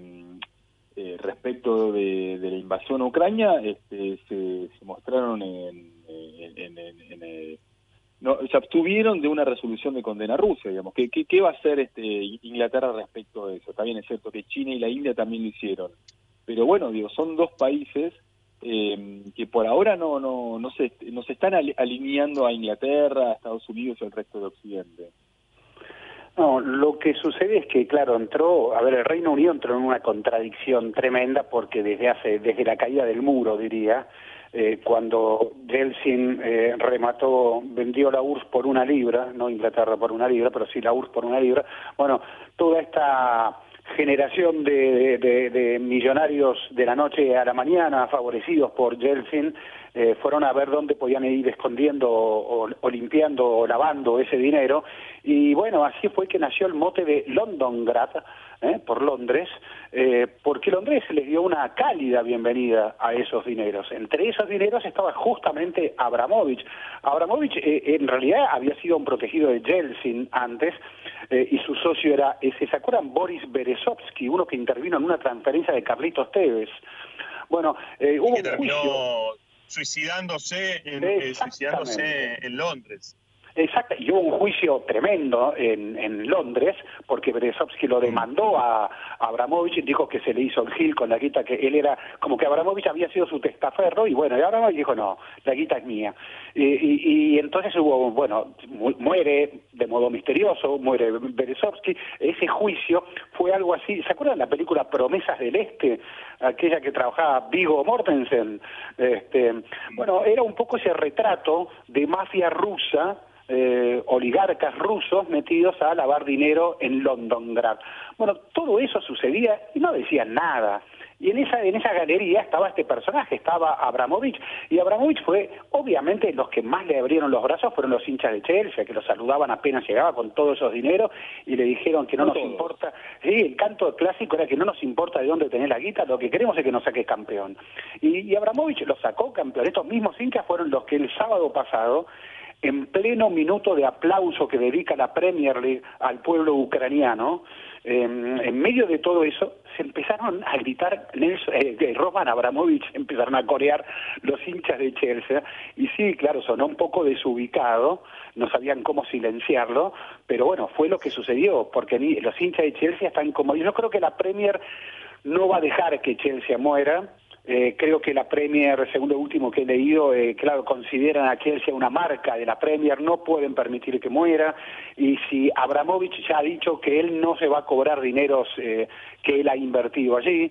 eh, respecto de, la invasión a Ucrania este, se, mostraron en, eh, no, se abstuvieron de una resolución de condena a Rusia, digamos. ¿Qué, qué, va a hacer este, Inglaterra respecto a eso? También es cierto que China y la India también lo hicieron. Pero bueno, digo, son dos países eh, que por ahora no, no, no, se, no se están alineando a Inglaterra, a Estados Unidos y al resto de Occidente. No, lo que sucede es que, claro, entró, a ver, el Reino Unido entró en una contradicción tremenda porque desde hace, desde la caída del muro, diría, eh, cuando Yeltsin eh, remató, vendió la URSS por una libra, no Inglaterra por una libra, pero sí la URSS por una libra, bueno, toda esta generación de, millonarios de la noche a la mañana favorecidos por Yeltsin eh, fueron a ver dónde podían ir escondiendo o, limpiando o lavando ese dinero. Y bueno, así fue que nació el mote de Londongrad ¿eh? por Londres, eh, porque Londres les dio una cálida bienvenida a esos dineros. Entre esos dineros estaba justamente Abramovich. Abramovich en realidad había sido un protegido de Yeltsin antes y su socio era, ¿se acuerdan? Boris Berezovsky, uno que intervino en una transferencia de Carlitos Tevez. Bueno, hubo un juicio suicidándose en, eh, suicidándose en Londres. Exacto, y hubo un juicio tremendo en, en Londres, porque Berezovsky lo demandó a, Abramovich y dijo que se le hizo el gil con la guita, que él era, como que Abramovich había sido su testaferro, y bueno, y Abramovich dijo, no, la guita es mía. Y, y, entonces hubo, bueno, muere de modo misterioso, muere Berezovsky, ese juicio fue algo así, ¿se acuerdan de la película Promesas del Este? Aquella que trabajaba Vigo Mortensen. Este, bueno, era un poco ese retrato de mafia rusa, eh, oligarcas rusos metidos a lavar dinero en Londongrad. Bueno, todo eso sucedía y no decían nada. Y en esa, en esa galería estaba este personaje, estaba Abramovich. Y Abramovich fue, obviamente, los que más le abrieron los brazos fueron los hinchas de Chelsea, que lo saludaban apenas llegaba con todos esos dineros y le dijeron que no, nos importa. Sí, el canto clásico era que no nos importa de dónde tenés la guita, lo que queremos es que nos saque campeón. Y, y Abramovich lo sacó campeón. Estos mismos hinchas fueron los que el sábado pasado en pleno minuto de aplauso que dedica la Premier League al pueblo ucraniano, en medio de todo eso, se empezaron a gritar Nelson, eh, Roman Abramovich, [laughs] empezaron a corear los hinchas de Chelsea, y sí, claro, sonó un poco desubicado, no sabían cómo silenciarlo, pero bueno, fue lo que sucedió, porque los hinchas de Chelsea están como... Yo creo que la Premier no va a dejar que Chelsea muera, eh, creo que la Premier, segundo último que he leído, eh, claro, consideran a Chelsea una marca de la Premier, no pueden permitir que muera. Y si Abramovich ya ha dicho que él no se va a cobrar dineros eh, que él ha invertido allí,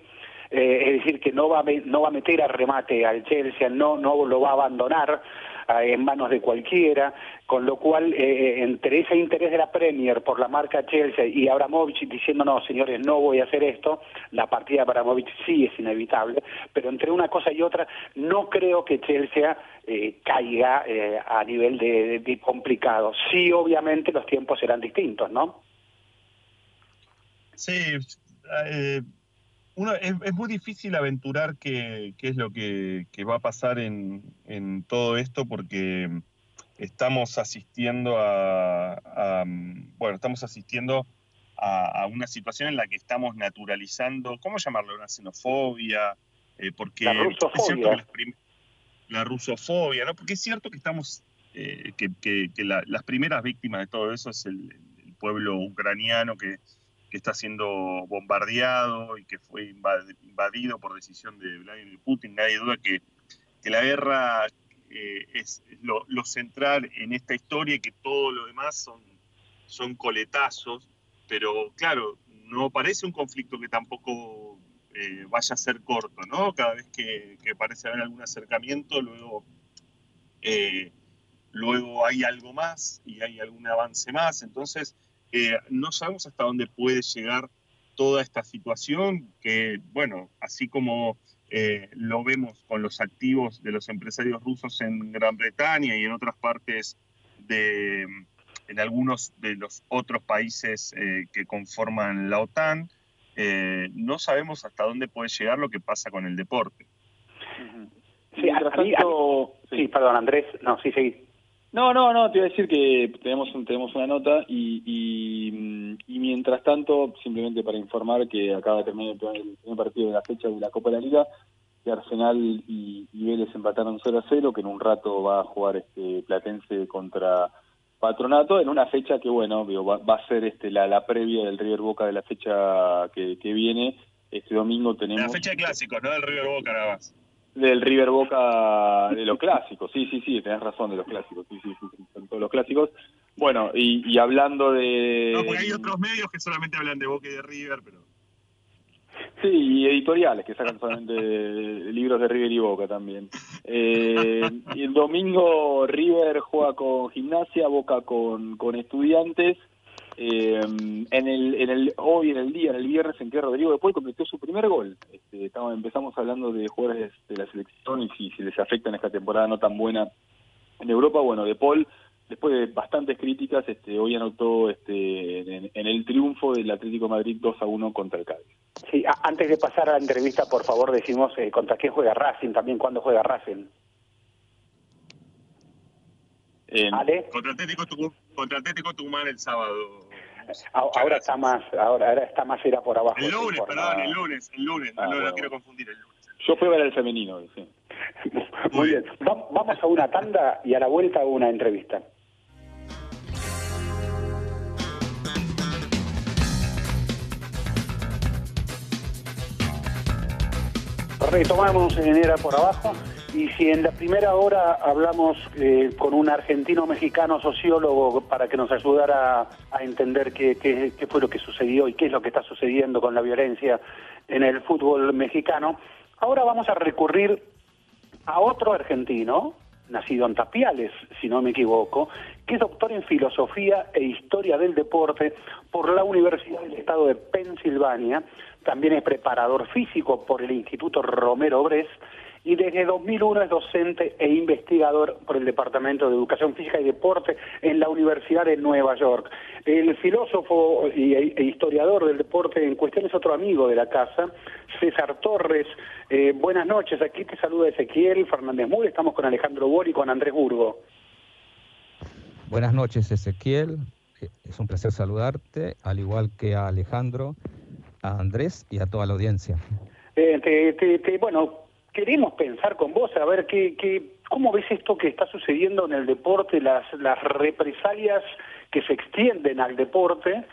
es decir, que no va, a, no va a meter a remate al Chelsea, no, no lo va a abandonar, en manos de cualquiera, con lo cual eh, eh, entre ese interés de la Premier por la marca Chelsea y Abramovich diciendo no, señores, no voy a hacer esto, la partida de Abramovich sí es inevitable, pero entre una cosa y otra no creo que Chelsea eh, caiga a nivel de, complicado. Sí, obviamente los tiempos serán distintos, ¿no? Sí, uno, es, muy difícil aventurar qué, es lo que, va a pasar en, todo esto porque estamos asistiendo a, bueno, estamos asistiendo a, una situación en la que estamos naturalizando, ¿cómo llamarlo? Una xenofobia, eh, porque la rusofobia. la rusofobia, ¿no? Porque es cierto que estamos, eh, que, las primeras víctimas de todo eso es el pueblo ucraniano que que está siendo bombardeado y que fue invadido por decisión de Vladimir Putin. Nadie duda que, que la guerra eh, es lo, central en esta historia y que todo lo demás son, son coletazos, pero claro, no parece un conflicto que tampoco eh, vaya a ser corto, ¿no? Cada vez que, parece haber algún acercamiento, luego, eh, luego hay algo más y hay algún avance más. Entonces, eh, no sabemos hasta dónde puede llegar toda esta situación, que, bueno, así como eh, lo vemos con los activos de los empresarios rusos en Gran Bretaña y en otras partes de, en algunos de los otros países eh, que conforman la OTAN, no sabemos hasta dónde puede llegar lo que pasa con el deporte. Sí, sí, perdón, Andrés, no, sí, sí. No, no, no, te iba a decir que tenemos, tenemos una nota y, y, y mientras tanto, simplemente para informar que acaba de terminar el primer, partido de la fecha de la Copa de la Liga, que Arsenal y, Vélez empataron 0 a 0, que en un rato va a jugar este Platense contra Patronato, en una fecha que, bueno, va, va a ser este la, la previa del River Boca de la fecha que, que viene. Este domingo tenemos... La fecha de clásicos, ¿no? Del River Boca nada más. Del River Boca de los clásicos, sí, sí, sí, tenés razón, de los clásicos, sí, sí, sí, son todos los clásicos. Bueno, y, y hablando de... No, porque hay otros medios que solamente hablan de Boca y de River, pero... Sí, y editoriales que sacan solamente libros de River y Boca también. Eh, y el domingo River juega con Gimnasia, Boca con, con Estudiantes. Eh, en el, en el hoy en el día, en el viernes, en que Rodrigo después convirtió su primer gol. Este, estamos, empezamos hablando de jugadores de la selección y si, si les afecta en esta temporada no tan buena en Europa. Bueno, De Paul después de bastantes críticas, este, hoy anotó este, en, el triunfo del Atlético Madrid 2 a 1 contra el Cádiz. Sí, antes de pasar a la entrevista, por favor, decimos eh, contra quién juega Racing, también cuándo juega Racing. Contra Atlético, Tucumán, contra Atlético Tucumán el sábado. Ahora está más, ahora, ahora está más era por abajo. El lunes, perdón, el lunes, el lunes, no, lo ah, quiero confundir el lunes. Yo fui a ver el femenino, sí. [laughs] Muy bien. vamos a una tanda y a la vuelta una entrevista. Retomamos en Era por abajo y si en la primera hora hablamos eh, con un argentino mexicano sociólogo para que nos ayudara a entender qué, fue lo que sucedió y qué es lo que está sucediendo con la violencia en el fútbol mexicano, ahora vamos a recurrir a otro argentino, nacido en Tapiales, si no me equivoco, que es doctor en filosofía e historia del deporte por la Universidad del Estado de Pensilvania, también es preparador físico por el Instituto Romero Bres y desde 2001 es docente e investigador por el Departamento de Educación Física y Deporte en la Universidad de Nueva York. El filósofo e historiador del deporte en cuestión es otro amigo de la casa, César Torres. Eh, buenas noches, aquí te saluda Ezequiel Fernández Mur, estamos con Alejandro Bori y con Andrés Burgo. Buenas noches, Ezequiel. Es un placer saludarte, al igual que a Alejandro, a Andrés y a toda la audiencia. Eh, bueno, queremos pensar con vos, a ver qué, qué, cómo ves esto que está sucediendo en el deporte, las, las represalias que se extienden al deporte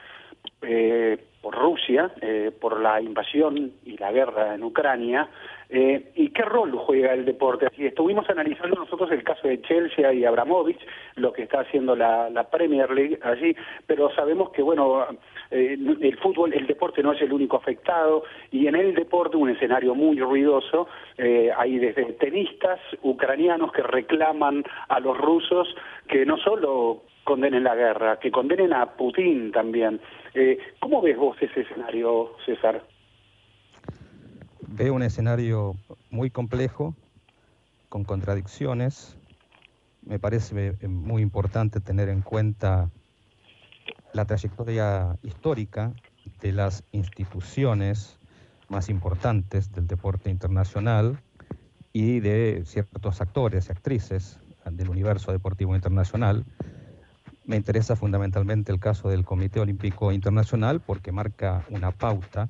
eh, por Rusia, eh, por la invasión y la guerra en Ucrania, eh, ¿Y qué rol juega el deporte? Así estuvimos analizando nosotros el caso de Chelsea y Abramovich, lo que está haciendo la, la Premier League allí, pero sabemos que, bueno, eh, el fútbol, el deporte no es el único afectado, y en el deporte un escenario muy ruidoso, eh, hay desde tenistas ucranianos que reclaman a los rusos que no solo condenen la guerra, que condenen a Putin también. Eh, ¿Cómo ves vos ese escenario, César? Veo un escenario muy complejo, con contradicciones. Me parece eh, muy importante tener en cuenta la trayectoria histórica de las instituciones más importantes del deporte internacional y de ciertos actores y actrices del universo deportivo internacional. Me interesa fundamentalmente el caso del Comité Olímpico Internacional porque marca una pauta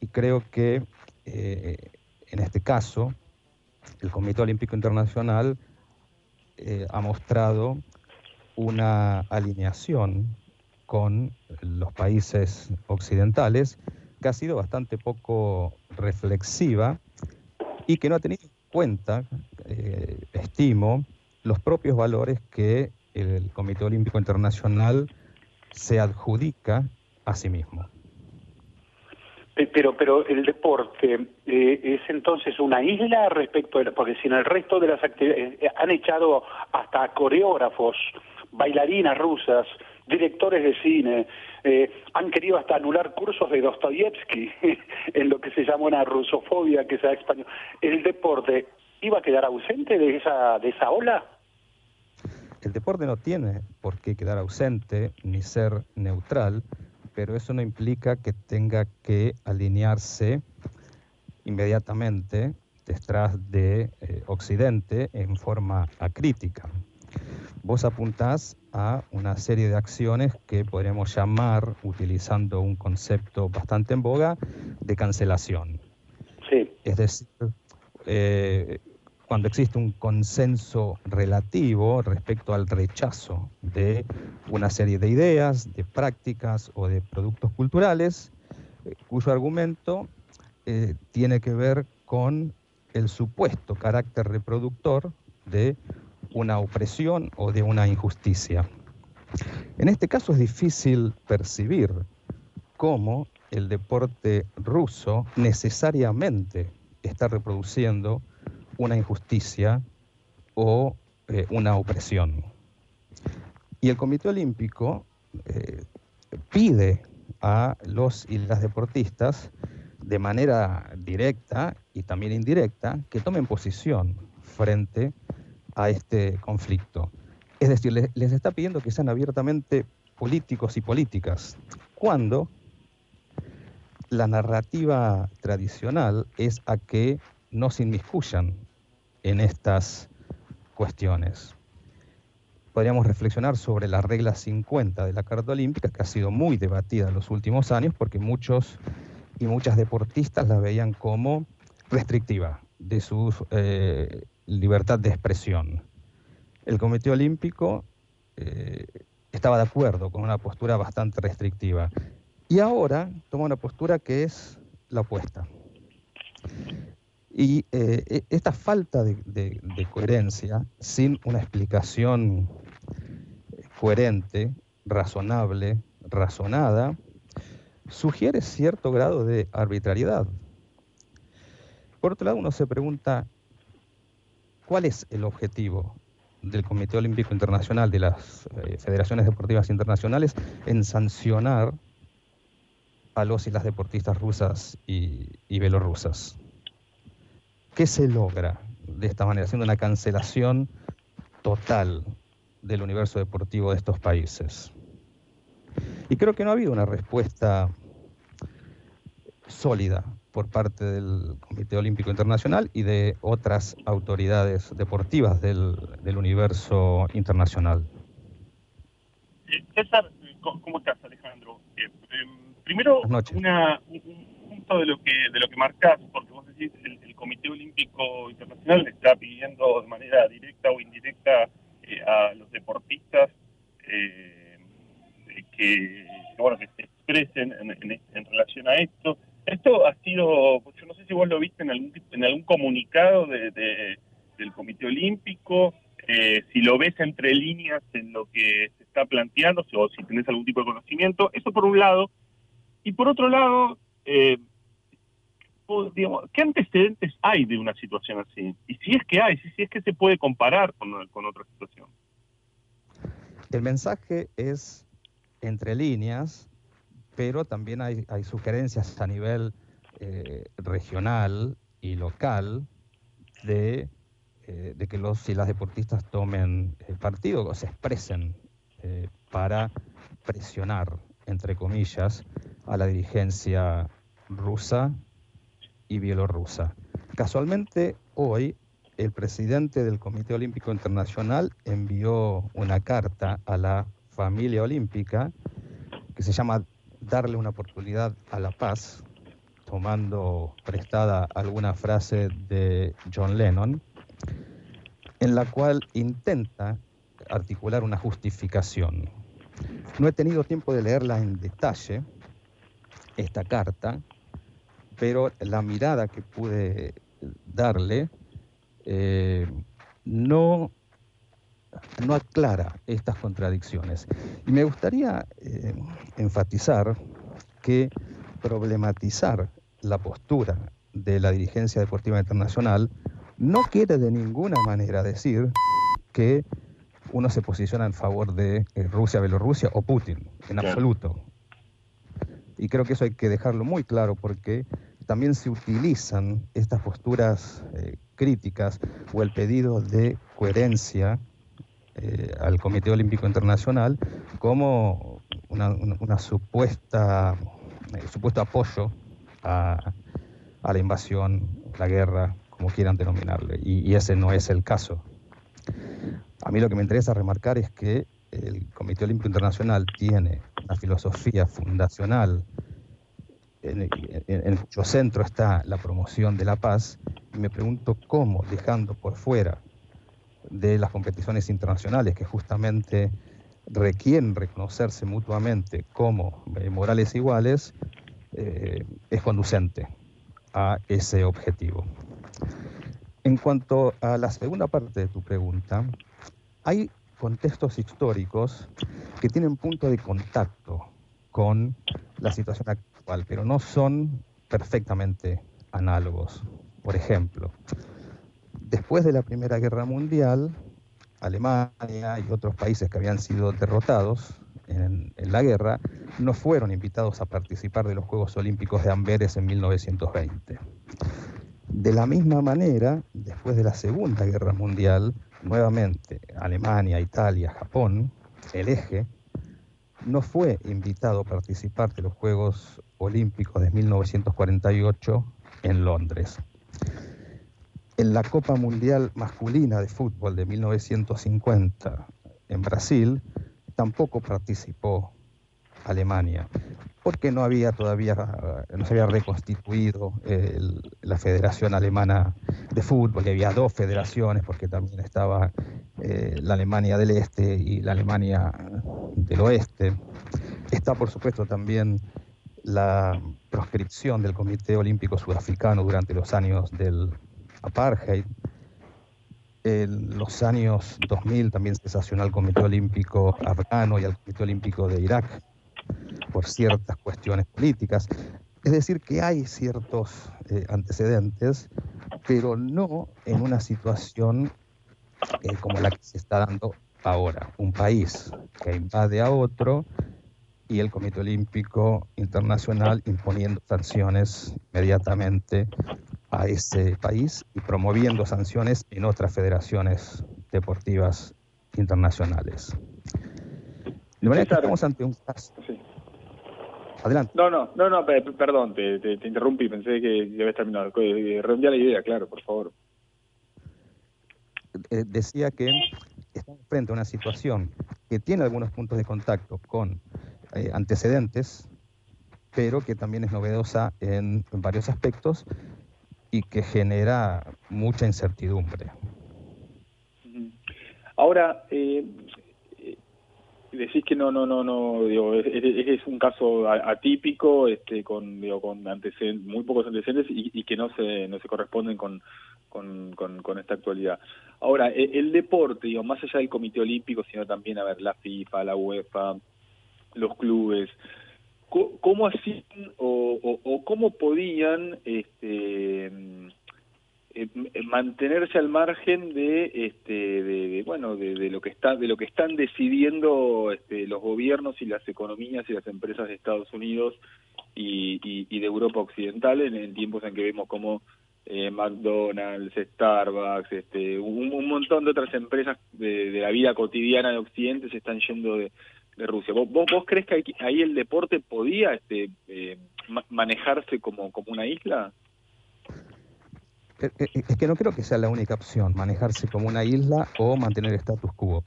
y creo que eh, en este caso el Comité Olímpico Internacional eh, ha mostrado una alineación con los países occidentales que ha sido bastante poco reflexiva y que no ha tenido en cuenta, eh, estimo, los propios valores que el Comité Olímpico Internacional se adjudica a sí mismo. Eh, pero, pero el deporte eh, es entonces una isla respecto de, porque si en el resto de las actividades eh, han echado hasta coreógrafos, bailarinas rusas, directores de cine, han querido hasta anular cursos de Dostoyevsky [laughs] en lo que se llama una rusofobia que sea español. ¿El deporte iba a quedar ausente de esa, de esa ola? El deporte no tiene por qué quedar ausente ni ser neutral pero eso no implica que tenga que alinearse inmediatamente detrás de eh, Occidente en forma acrítica. Vos apuntás a una serie de acciones que podríamos llamar, utilizando un concepto bastante en boga, de cancelación. Sí. Es decir, eh, cuando existe un consenso relativo respecto al rechazo de una serie de ideas, de prácticas o de productos culturales, eh, cuyo argumento eh, tiene que ver con el supuesto carácter reproductor de una opresión o de una injusticia. En este caso es difícil percibir cómo el deporte ruso necesariamente está reproduciendo una injusticia o eh, una opresión. Y el Comité Olímpico eh, pide a los y las deportistas de manera directa y también indirecta que tomen posición frente a este conflicto. Es decir, les, les está pidiendo que sean abiertamente políticos y políticas, cuando la narrativa tradicional es a que no se inmiscuyan en estas cuestiones. Podríamos reflexionar sobre la regla 50 de la Carta Olímpica, que ha sido muy debatida en los últimos años, porque muchos y muchas deportistas la veían como restrictiva de su eh, libertad de expresión. El Comité Olímpico eh, estaba de acuerdo con una postura bastante restrictiva y ahora toma una postura que es la opuesta. Y eh, e, esta falta de, coherencia, sin una explicación coherente, razonable, razonada, sugiere cierto grado de arbitrariedad. Por otro lado, uno se pregunta, ¿cuál es el objetivo del Comité Olímpico Internacional, de las eh, federaciones deportivas internacionales, en sancionar a los y las deportistas rusas y, y belorrusas. ¿Qué se logra de esta manera, haciendo una cancelación total del universo deportivo de estos países? Y creo que no ha habido una respuesta sólida por parte del Comité Olímpico Internacional y de otras autoridades deportivas del, del universo internacional. Eh, César, ¿cómo estás, Alejandro? Eh, em, Primero, una, un punto de lo que de lo que marcás, porque vos decís el Comité Olímpico Internacional le está pidiendo de manera directa o indirecta eh, a los deportistas eh, que, bueno, que se expresen en, en, relación a esto. Esto ha sido, yo no sé si vos lo viste en algún, en algún comunicado de del Comité Olímpico, eh, si lo ves entre líneas en lo que se está planteando, o si tenés algún tipo de conocimiento. Eso por un lado. Y por otro lado, eh, ¿qué antecedentes hay de una situación así? Y si es que hay, si, es que se puede comparar con, con otra situación. El mensaje es entre líneas, pero también hay, sugerencias a nivel eh, regional y local de, eh, de, que los y las deportistas tomen partido o se expresen eh, para presionar, entre comillas, a la dirigencia rusa y bielorrusa. Casualmente, hoy el presidente del Comité Olímpico Internacional envió una carta a la familia olímpica que se llama Darle una oportunidad a la paz, tomando prestada alguna frase de John Lennon, en la cual intenta articular una justificación. No he tenido tiempo de leerla en detalle, esta carta, pero la mirada que pude darle eh, no, no aclara estas contradicciones. Y me gustaría eh, enfatizar que problematizar la postura de la dirigencia deportiva internacional no quiere de ninguna manera decir que uno se posiciona en favor de eh, Rusia, Bielorrusia o Putin, en absoluto. Y creo que eso hay que dejarlo muy claro porque también se utilizan estas posturas eh, críticas o el pedido de coherencia eh, al Comité Olímpico Internacional como una, supuesta eh, supuesto apoyo a, la invasión, la guerra, como quieran denominarle. y ese no es el caso. A mí lo que me interesa remarcar es que el Comité Olímpico Internacional tiene una filosofía fundacional en, en, cuyo centro está la promoción de la paz, y me pregunto cómo, dejando por fuera de las competiciones internacionales que justamente requieren reconocerse mutuamente como eh, morales iguales, eh, es conducente a ese objetivo. En cuanto a la segunda parte de tu pregunta, hay contextos históricos que tienen punto de contacto con la situación pero no son perfectamente análogos. Por ejemplo, después de la Primera Guerra Mundial, Alemania y otros países que habían sido derrotados en, la guerra no fueron invitados a participar de los Juegos Olímpicos de Amberes en 1920. De la misma manera, después de la Segunda Guerra Mundial, nuevamente Alemania, Italia, Japón, el eje, no fue invitado a participar de los Juegos Olímpicos de 1948 en Londres. En la Copa Mundial Masculina de Fútbol de 1950 en Brasil, tampoco participó Alemania, porque no había todavía, no se había reconstituido la Federación Alemana de Fútbol, y había dos federaciones, porque también estaba eh, la Alemania del Este y la Alemania del Oeste. Está, por supuesto, también la proscripción del Comité Olímpico Sudafricano durante los años del apartheid. En los años 2000 también se sancionó al Comité Olímpico Afgano y al Comité Olímpico de Irak por ciertas cuestiones políticas. Es decir, que hay ciertos eh, antecedentes, pero no en una situación eh, como la que se está dando ahora. Un país que invade a otro y el Comité Olímpico Internacional imponiendo sanciones inmediatamente a ese país y promoviendo sanciones en otras federaciones deportivas internacionales. De manera que estamos ante un caso. Adelante. No, no, no, no perdón, te, te, interrumpí, pensé que ya habías terminado. Redondea la idea, claro, por favor. Eh, decía que estamos frente a una situación que tiene algunos puntos de contacto con eh, antecedentes, pero que también es novedosa en, varios aspectos y que genera mucha incertidumbre. Ahora, eh, decís que no, no, no, no, digo, es, un caso atípico, este, con, muy pocos antecedentes y, que no se, no se corresponden con, con, con, esta actualidad. Ahora, el, el, deporte, digo, más allá del Comité Olímpico, sino también, a ver, la FIFA, la UEFA, los clubes, ¿cómo hacían o, cómo podían este, eh, mantenerse al margen de este de, bueno de, lo que está de lo que están decidiendo este, los gobiernos y las economías y las empresas de Estados Unidos y, de Europa occidental en, tiempos en que vemos como eh, McDonald's, Starbucks, este, un, montón de otras empresas de, la vida cotidiana de Occidente se están yendo de, de Rusia. ¿Vos, vos, crees que ahí el deporte podía este, eh, manejarse como, como una isla? Eh, eh, es que no creo que sea la única opción, manejarse como una isla o mantener el status quo.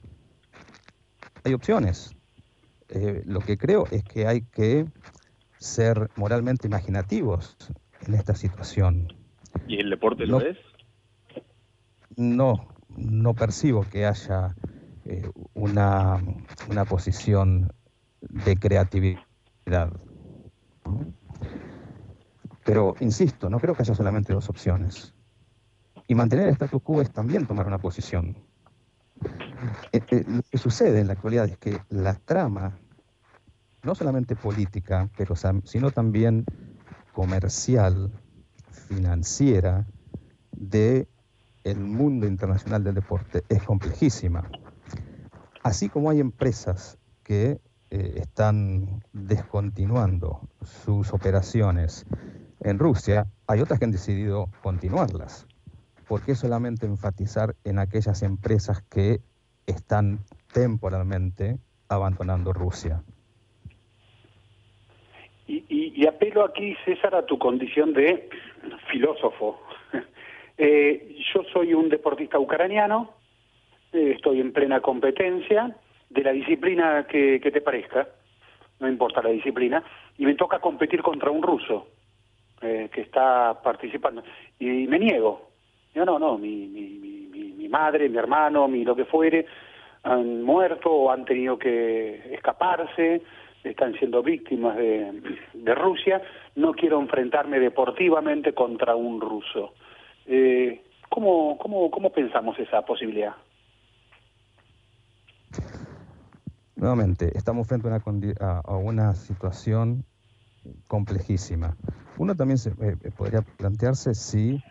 Hay opciones. lo que creo es que hay que ser moralmente imaginativos en esta situación. ¿Y el deporte lo es? No, no percibo que haya eh, una, posición de creatividad. Pero, insisto, no creo que haya solamente dos opciones. Y mantener el status quo es también tomar una posición. Eh, eh, lo que sucede en la actualidad es que la trama, no solamente política, pero, sino también comercial, financiera, de el mundo internacional del deporte es complejísima. Así como hay empresas que eh, están descontinuando sus operaciones en Rusia, hay otras que han decidido continuarlas. ¿Por qué solamente enfatizar en aquellas empresas que están temporalmente abandonando Rusia? Y, apelo aquí, César, a tu condición de filósofo. [laughs] Eh, yo soy un deportista ucraniano, estoy en plena competencia de la disciplina que, te parezca, no importa la disciplina, y me toca competir contra un ruso eh, que está participando. Y me niego. Yo no, no, mi, mi madre, mi hermano, mi lo que fuere, han muerto o han tenido que escaparse, están siendo víctimas de, de Rusia. No quiero enfrentarme deportivamente contra un ruso. Eh, ¿cómo, cómo, ¿Cómo pensamos esa posibilidad? Nuevamente, estamos frente a una, a una situación complejísima. Uno también se, eh, podría plantearse si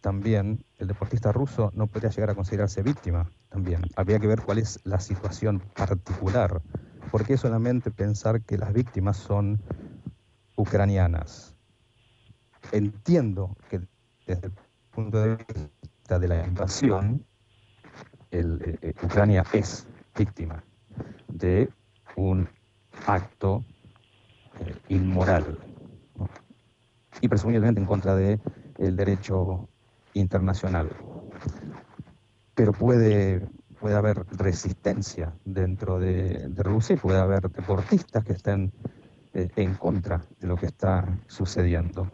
también el deportista ruso no podría llegar a considerarse víctima también. Habría que ver cuál es la situación particular. ¿Por qué solamente pensar que las víctimas son ucranianas? Entiendo que desde el punto de vista de la invasión, el, eh, Ucrania es víctima de un acto eh, inmoral y presumiblemente en contra del el derecho internacional. Pero puede, puede haber resistencia dentro de, Rusia y puede haber deportistas que estén eh, en contra de lo que está sucediendo.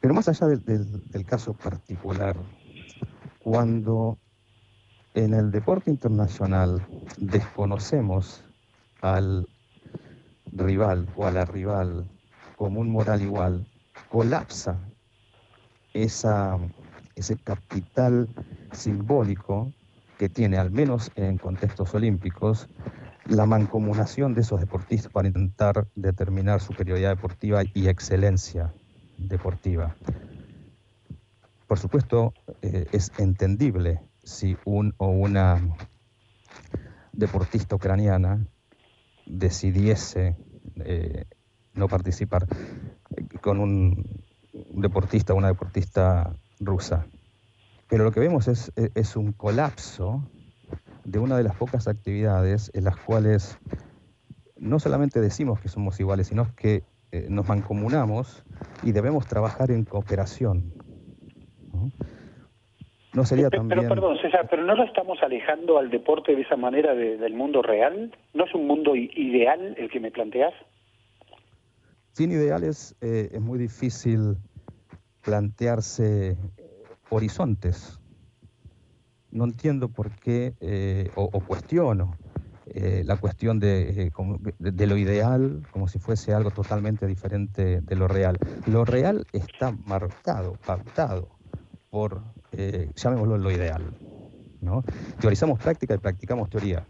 Pero más allá del caso particular, cuando en el deporte internacional desconocemos al rival o a la rival como un moral igual, colapsa esa, ese capital simbólico que tiene, al menos en contextos olímpicos, la mancomunación de esos deportistas para intentar determinar superioridad deportiva y excelencia deportiva. Por supuesto, eh, es entendible si un o una deportista ucraniana decidiese eh, no participar con un deportista o una deportista rusa. Pero lo que vemos es, es, un colapso de una de las pocas actividades en las cuales no solamente decimos que somos iguales, sino que eh, nos mancomunamos y debemos trabajar en cooperación. ¿no? Sería pero, perdón, César, ¿pero no lo estamos alejando al deporte de esa manera del mundo real? ¿No es un mundo ideal el que me planteas? Sin ideales eh, es muy difícil plantearse horizontes. No entiendo por qué, eh, o, cuestiono eh, la cuestión de, de, lo ideal como si fuese algo totalmente diferente de lo real. Lo real está marcado, pautado por, llamémoslo lo ideal. ¿no? Teorizamos práctica y practicamos teoría.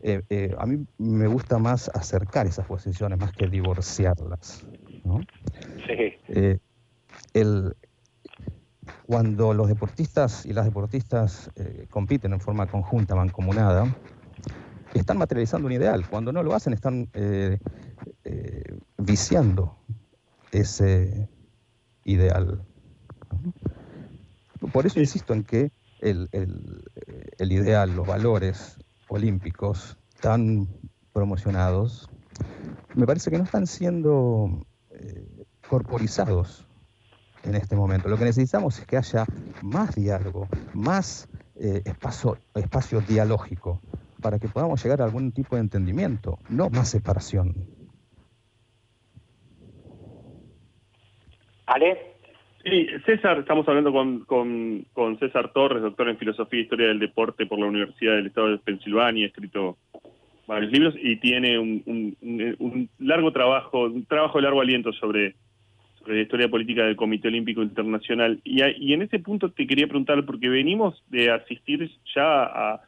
Eh, eh, a mí me gusta más acercar esas posiciones más que divorciarlas. Sí. Eh, cuando los deportistas y las deportistas compiten en forma conjunta, mancomunada, están materializando un ideal. Cuando no lo hacen, están viciando ese ideal. Por eso insisto en que el, el ideal, los valores, olímpicos tan promocionados, me parece que no están siendo eh, corporizados en este momento. Lo que necesitamos es que haya más diálogo, más eh, espacio, espacio dialógico, para que podamos llegar a algún tipo de entendimiento, no más separación. Ale. Sí, César, estamos hablando con, con, César Torres, doctor en Filosofía e Historia del Deporte por la Universidad del Estado de Pensilvania, ha escrito varios libros y tiene un, largo trabajo, un trabajo de largo aliento sobre, la historia política del Comité Olímpico Internacional. Y, y en ese punto te quería preguntar, porque venimos de asistir ya a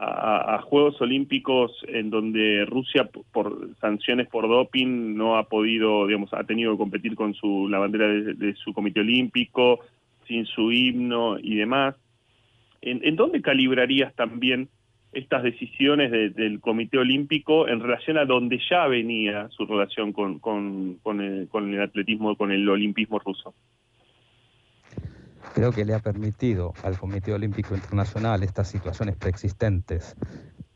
a, Juegos Olímpicos en donde Rusia por sanciones por doping no ha podido, digamos, ha tenido que competir con su la bandera de, su comité olímpico, sin su himno y demás. ¿En, dónde calibrarías también estas decisiones del Comité Olímpico en relación a donde ya venía su relación con, el, con el atletismo, con el olimpismo ruso? Creo que le ha permitido al Comité Olímpico Internacional estas situaciones preexistentes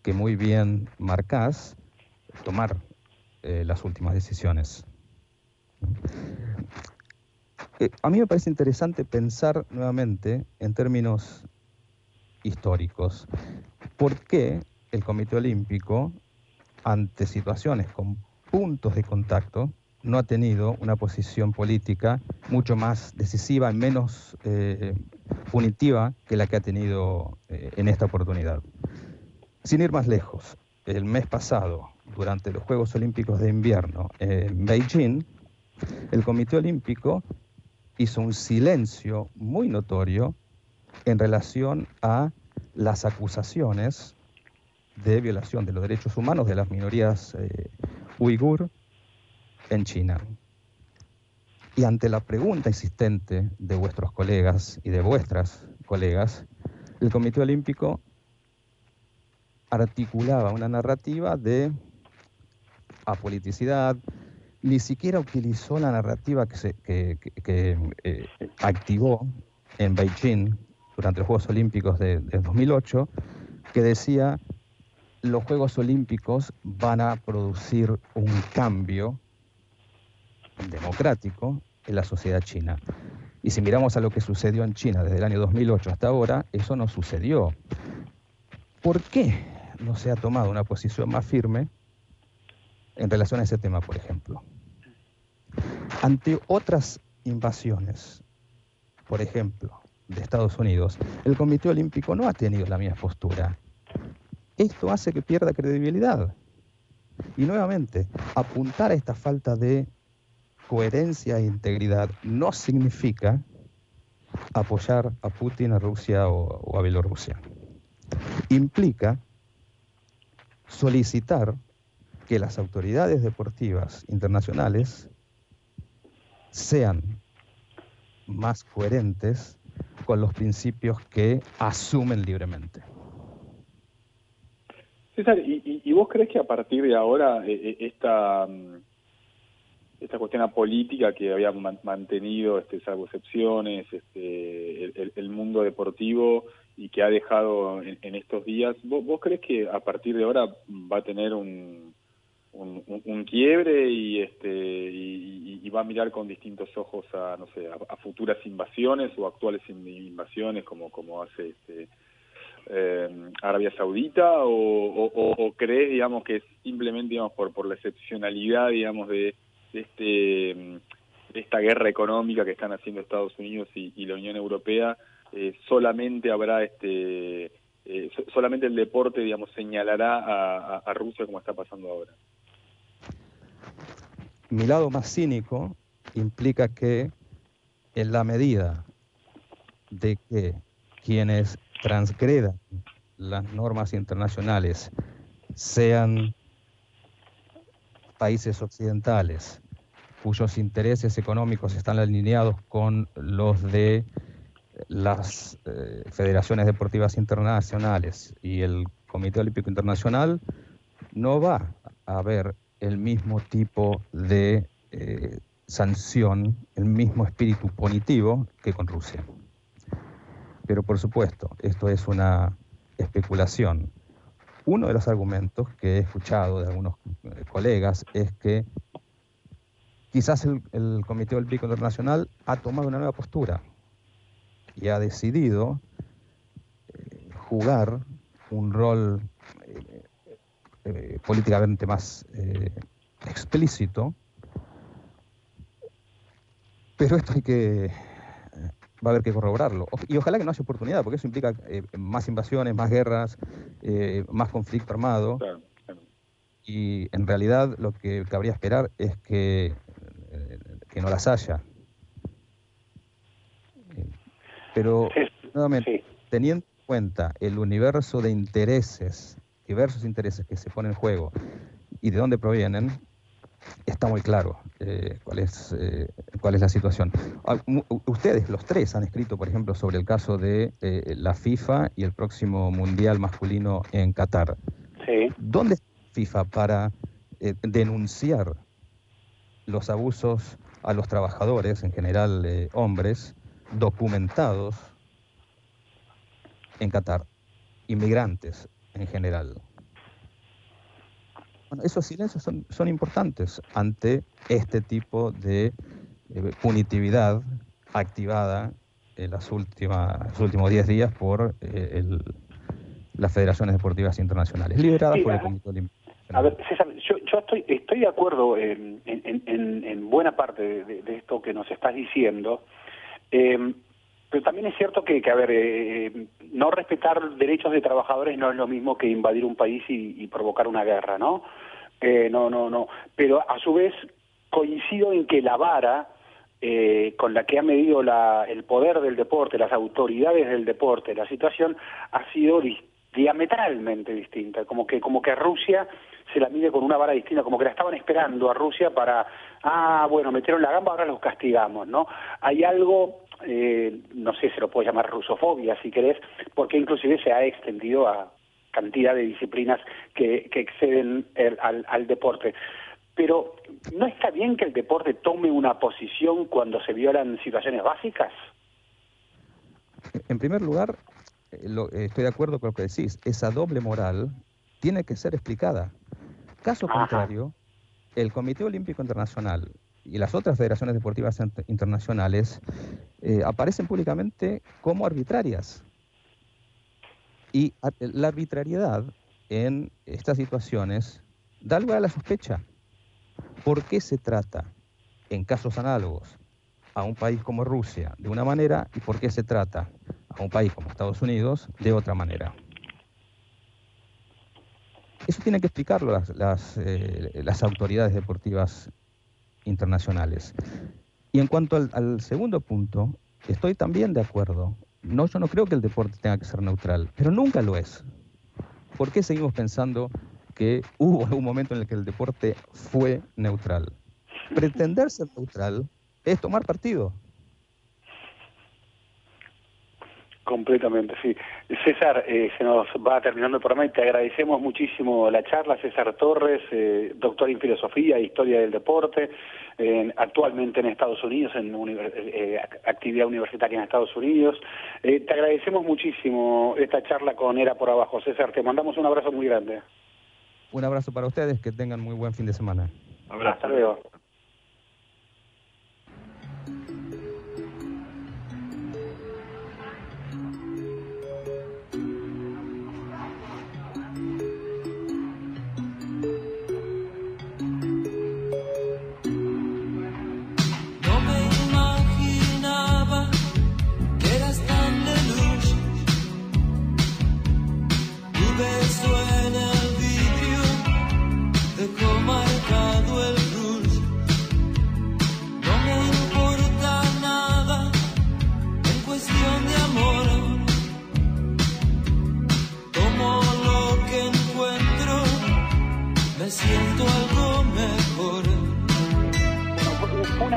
que muy bien marcás, tomar eh, las últimas decisiones. Eh, a mí me parece interesante pensar nuevamente en términos históricos. ¿Por qué el Comité Olímpico, ante situaciones con puntos de contacto, no ha tenido una posición política mucho más decisiva menos eh, punitiva que la que ha tenido eh, en esta oportunidad. Sin ir más lejos, el mes pasado, durante los Juegos Olímpicos de Invierno en Beijing, el Comité Olímpico hizo un silencio muy notorio en relación a las acusaciones de violación de los derechos humanos de las minorías eh, uigur en China. Y ante la pregunta insistente de vuestros colegas y de vuestras colegas, el Comité Olímpico articulaba una narrativa de apoliticidad, ni siquiera utilizó la narrativa que, se, que, eh, activó en Beijing durante los Juegos Olímpicos de, de 2008, que decía los Juegos Olímpicos van a producir un cambio democrático en la sociedad china. Y si miramos a lo que sucedió en China desde el año 2008 hasta ahora, eso no sucedió. ¿Por qué no se ha tomado una posición más firme en relación a ese tema, por ejemplo? Ante otras invasiones, por ejemplo, de Estados Unidos, el Comité Olímpico no ha tenido la misma postura. Esto hace que pierda credibilidad. Y nuevamente, apuntar a esta falta de coherencia e integridad no significa apoyar a Putin, a Rusia o, a Bielorrusia. Implica solicitar que las autoridades deportivas internacionales sean más coherentes con los principios que asumen libremente. César, ¿y, vos crees que a partir de ahora eh, eh, esta, mm, esta cuestión política que había mantenido, este, salvo excepciones, este, el, mundo deportivo y que ha dejado en, estos días, ¿vos, crees que a partir de ahora va a tener un, un, quiebre y este y, va a mirar con distintos ojos a no sé a, futuras invasiones o actuales invasiones como como hace este eh, Arabia Saudita o, crees digamos que simplemente digamos por por la excepcionalidad digamos de, este esta guerra económica que están haciendo Estados Unidos y, la Unión Europea eh, solamente habrá este eh, solamente el deporte digamos señalará a Rusia como está pasando ahora. Mi lado más cínico implica que en la medida de que quienes transgredan las normas internacionales sean países occidentales cuyos intereses económicos están alineados con los de las eh, federaciones deportivas internacionales y el Comité Olímpico Internacional, no va a haber el mismo tipo de eh, sanción, el mismo espíritu punitivo que con Rusia. Pero por supuesto, esto es una especulación. Uno de los argumentos que he escuchado de algunos eh, colegas es que quizás el, Comité Olímpico Internacional ha tomado una nueva postura y ha decidido eh, jugar un rol eh, políticamente más explícito, pero esto hay que va a haber que corroborarlo. Y ojalá que no haya oportunidad, porque eso implica eh, más invasiones, más guerras, más conflicto armado. Y en realidad lo que cabría esperar es que, que no las haya. Pero, nuevamente, teniendo en cuenta el universo de intereses diversos intereses que se ponen en juego y de dónde provienen, está muy claro eh, cuál, es, eh, cuál es la situación. Ah, ustedes, los tres, han escrito, por ejemplo, sobre el caso de eh, la FIFA y el próximo Mundial masculino en Qatar. ¿Dónde está FIFA para denunciar los abusos a los trabajadores, en general hombres, documentados en Qatar? Inmigrantes, en general. Bueno, esos silencios son, importantes ante este tipo de eh, punitividad activada en las últimas, los últimos 10 días por eh, las federaciones deportivas internacionales, lideradas por el Comité Olímpico. A ver, César, yo, estoy, estoy de acuerdo en, buena parte de, esto que nos estás diciendo. Eh, pero también es cierto que, que a ver, eh, no respetar derechos de trabajadores no es lo mismo que invadir un país y, provocar una guerra, ¿no? Eh, no, no, no. Pero a su vez coincido en que la vara eh, con la que ha medido la, el poder del deporte, las autoridades del deporte, la situación ha sido diametralmente distinta, como que, como que Rusia se la mide con una vara distinta, como que la estaban esperando a Rusia para, ah, bueno, metieron la gamba, ahora los castigamos, ¿no? Hay algo, eh, no sé, se lo puede llamar rusofobia si querés, porque inclusive se ha extendido a cantidad de disciplinas que, exceden al deporte. Pero, ¿no está bien que el deporte tome una posición cuando se violan situaciones básicas? En primer lugar, eh, estoy de acuerdo con lo que decís, esa doble moral tiene que ser explicada. Caso contrario, el Comité Olímpico Internacional y las otras federaciones deportivas internacionales eh, aparecen públicamente como arbitrarias. Y la arbitrariedad en estas situaciones da lugar a la sospecha. ¿Por qué se trata en casos análogos a un país como Rusia de una manera y por qué se trata a un país como Estados Unidos de otra manera? Eso tienen que explicarlo las, eh, las autoridades deportivas internacionales. Y en cuanto al, al, segundo punto, estoy también de acuerdo. No, yo no creo que el deporte tenga que ser neutral, pero nunca lo es. ¿Por qué seguimos pensando que hubo algún momento en el que el deporte fue neutral. Pretender ser neutral es tomar partido. Completamente, sí. César, eh, se nos va terminando el programa y te agradecemos muchísimo la charla. César Torres, eh, doctor en filosofía e historia del deporte, actualmente en Estados Unidos, en eh, actividad universitaria en Estados Unidos. te agradecemos muchísimo esta charla con Era por Abajo. César, te mandamos un abrazo muy grande. Un abrazo para ustedes, que tengan muy buen fin de semana. Abrazo. Hasta luego.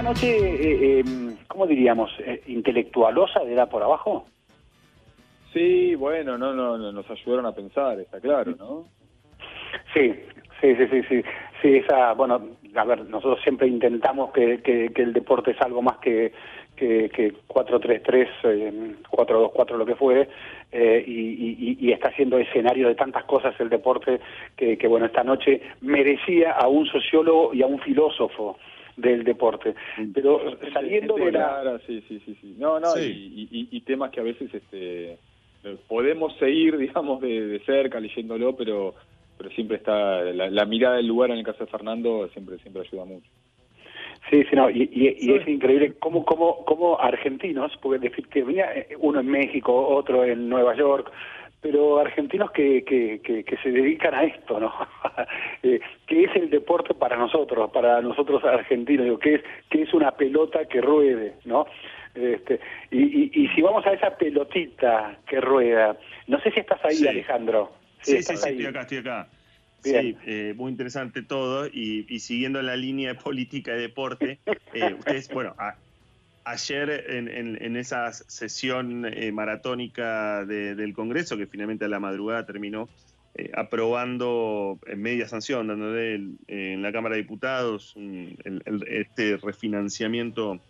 Noche, eh, em, ¿cómo diríamos? Eh, ¿Intelectualosa de edad por abajo? Sí, bueno, no, no, nos ayudaron a pensar, está claro, ¿no? Sí, sí, sí, sí, sí. Sí, esa, bueno, a ver, nosotros siempre intentamos que, que, el deporte es algo más que, que, que 4-3-3, eh, 4-2-4, lo que fuere, eh, y, y, está siendo escenario de tantas cosas el deporte que, que, bueno, esta noche merecía a un sociólogo y a un filósofo del deporte. Pero saliendo de la... Sí, sí, sí, sí. No, no, Y, temas que a veces este, podemos seguir, [laughs] digamos, de, cerca leyéndolo, pero pero siempre está la, mirada del lugar en el caso de Fernando siempre siempre ayuda mucho. Sí, sí, no, y, y, es increíble cómo, cómo, cómo argentinos, porque que venía uno en México, otro en Nueva York, pero argentinos que, que, que, se dedican a esto, ¿no? [laughs] Eh, que es el deporte para nosotros, para nosotros argentinos, que es que es una pelota que ruede, ¿no? Este, y, y, si vamos a esa pelotita que rueda, no sé si estás ahí, Alejandro. Sí, sí, sí, estoy acá, estoy acá. Sí, eh, muy interesante todo y, y, siguiendo la línea de política y deporte, eh, ustedes, bueno, ayer en, esa sesión eh, maratónica del Congreso, que finalmente a la madrugada terminó aprobando en media sanción, dándole en la Cámara de Diputados este refinanciamiento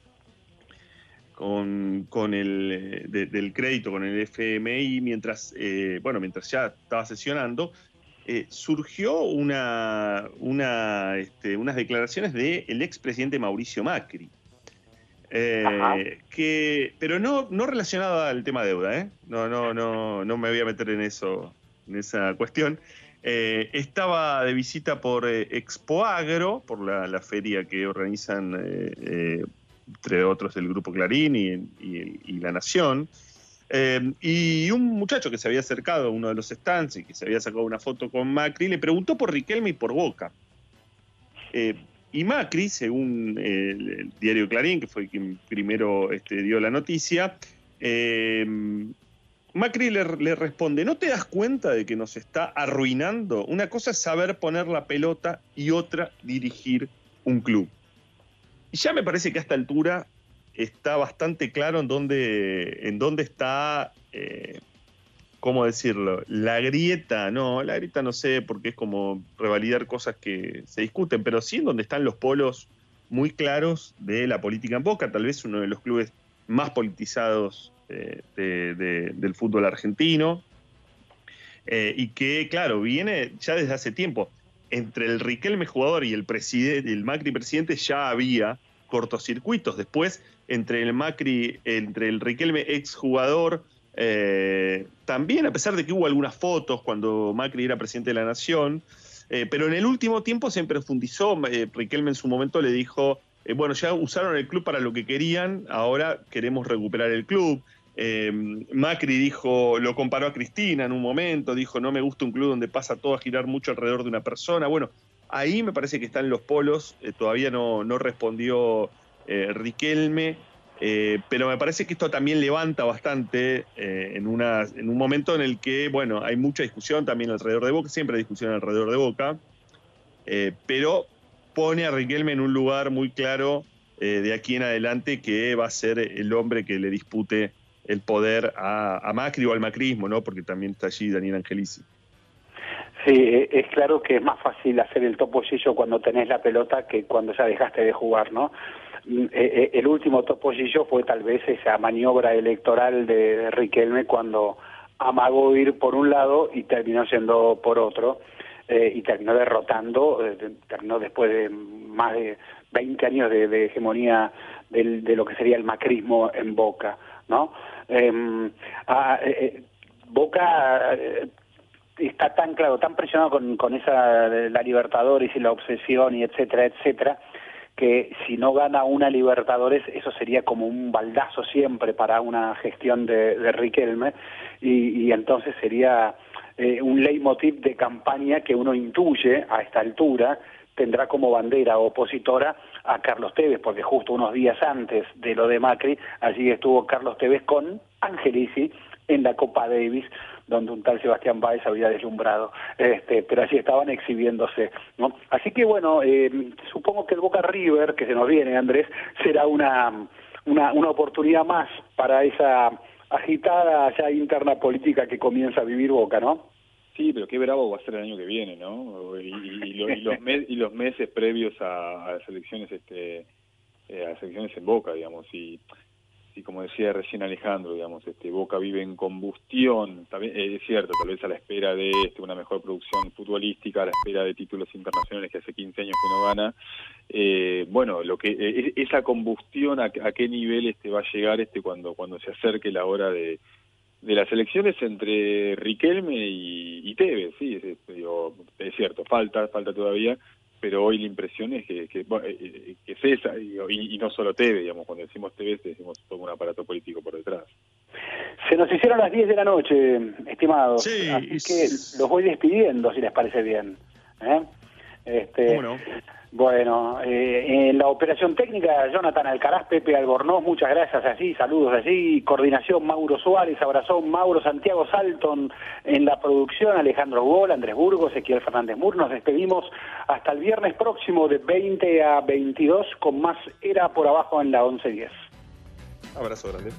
con, el del crédito con el FMI, mientras, eh, bueno, mientras ya estaba sesionando, surgió una, una, este, unas declaraciones del expresidente Mauricio Macri. Eh, que, pero no, no relacionado al tema deuda, ¿eh? No, no, no, no me voy a meter en eso, en esa cuestión. Eh, estaba de visita por eh, Expo Agro, por la, feria que organizan, entre otros, el Grupo Clarín y, La Nación. y un muchacho que se había acercado a uno de los stands y que se había sacado una foto con Macri le preguntó por Riquelme y por Boca. Y Macri, según el, diario Clarín, que fue quien primero este, dio la noticia, eh, Macri le, le, responde, ¿no te das cuenta de que nos está arruinando? Una cosa es saber poner la pelota y otra dirigir un club. Ya me parece que a esta altura está bastante claro en dónde, en dónde está, eh, ¿cómo decirlo? La grieta, no, la grieta no sé, porque es como revalidar cosas que se discuten, pero sí en donde están los polos muy claros de la política en Boca, tal vez uno de los clubes más politizados eh, del fútbol argentino, eh, y que, claro, viene ya desde hace tiempo. Entre el Riquelme jugador y el, el Macri presidente ya había cortocircuitos. Después, entre el Macri, entre el Riquelme exjugador, eh, también, a pesar de que hubo algunas fotos cuando Macri era presidente de la Nación, eh, pero en el último tiempo se profundizó. Eh, Riquelme en su momento le dijo, bueno, ya usaron el club para lo que querían, ahora queremos recuperar el club. Macri dijo, lo comparó a Cristina en un momento, dijo, no me gusta un club donde pasa todo a girar mucho alrededor de una persona. Bueno, Ahí me parece que están los polos, eh, todavía no, respondió eh, Riquelme, eh, pero me parece que esto también levanta bastante en un momento en el que, bueno, hay mucha discusión también alrededor de Boca, siempre hay discusión alrededor de Boca, pero pone a Riquelme en un lugar muy claro de aquí en adelante que va a ser el hombre que le dispute el poder a, a Macri o al macrismo, ¿no? Porque también está allí Daniel Angelici. Sí, e, es claro que es más fácil hacer el topollillo cuando tenés la pelota que cuando ya dejaste de jugar, ¿no? Mm, e, e, el último topollillo fue tal vez esa maniobra electoral de Riquelme cuando amagó ir por un lado y terminó yendo por otro eh, y terminó derrotando, eh, terminó después de más de 20 años de, hegemonía de lo que sería el macrismo en Boca, ¿no? Em, ah, eh, Boca está tan claro, tan presionado con, con esa la Libertadores y la obsesión y etcétera, etcétera, que si no gana una Libertadores, eso sería como un baldazo siempre para una gestión de, de Riquelme, y, y entonces sería eh, un leitmotiv de campaña que uno intuye a esta altura tendrá como bandera opositora a Carlos Tevez, porque justo unos días antes de lo de Macri, allí estuvo Carlos Tevez con Angelici en la Copa Davis donde un tal Sebastián Báez había deslumbrado, este, pero así estaban exhibiéndose. ¿no? Así que bueno, eh, supongo que el Boca River, que se nos viene, Andrés, será una, una, una oportunidad más para esa agitada ya interna política que comienza a vivir Boca, ¿no? Sí, pero qué bravo va a ser el año que viene, ¿no? Y, y, los, y los meses previos a, a las elecciones, este, eh, a las elecciones en Boca, digamos, y y como decía recién Alejandro, digamos, este, Boca vive en combustión, es cierto, tal vez a la espera de este, una mejor producción futbolística, a la espera de títulos internacionales que hace 15 años que no gana. Eh, bueno, lo que eh, esa combustión, a, qué nivel este, va a llegar este cuando, cuando se acerque la hora de, de las elecciones entre Riquelme y, y Tevez, sí, es, digo, es cierto, falta, falta todavía, pero hoy la impresión es que, que, eh, es esa, y, no solo TV, digamos, cuando decimos TV decimos todo un aparato político por detrás. Se nos hicieron las 10 de la noche, estimados, así que los voy despidiendo, si les parece bien. ¿eh? Este, bueno, eh, en la operación técnica, Jonathan Alcaraz, Pepe Albornoz, muchas gracias así, saludos allí, coordinación Mauro Suárez, abrazón Mauro Santiago Salton en la producción, Alejandro Gol, Andrés Burgos, Ezequiel Fernández Mur, nos despedimos hasta el viernes próximo de 20 a 22 con más Era por abajo en la 11.10. Abrazo grande.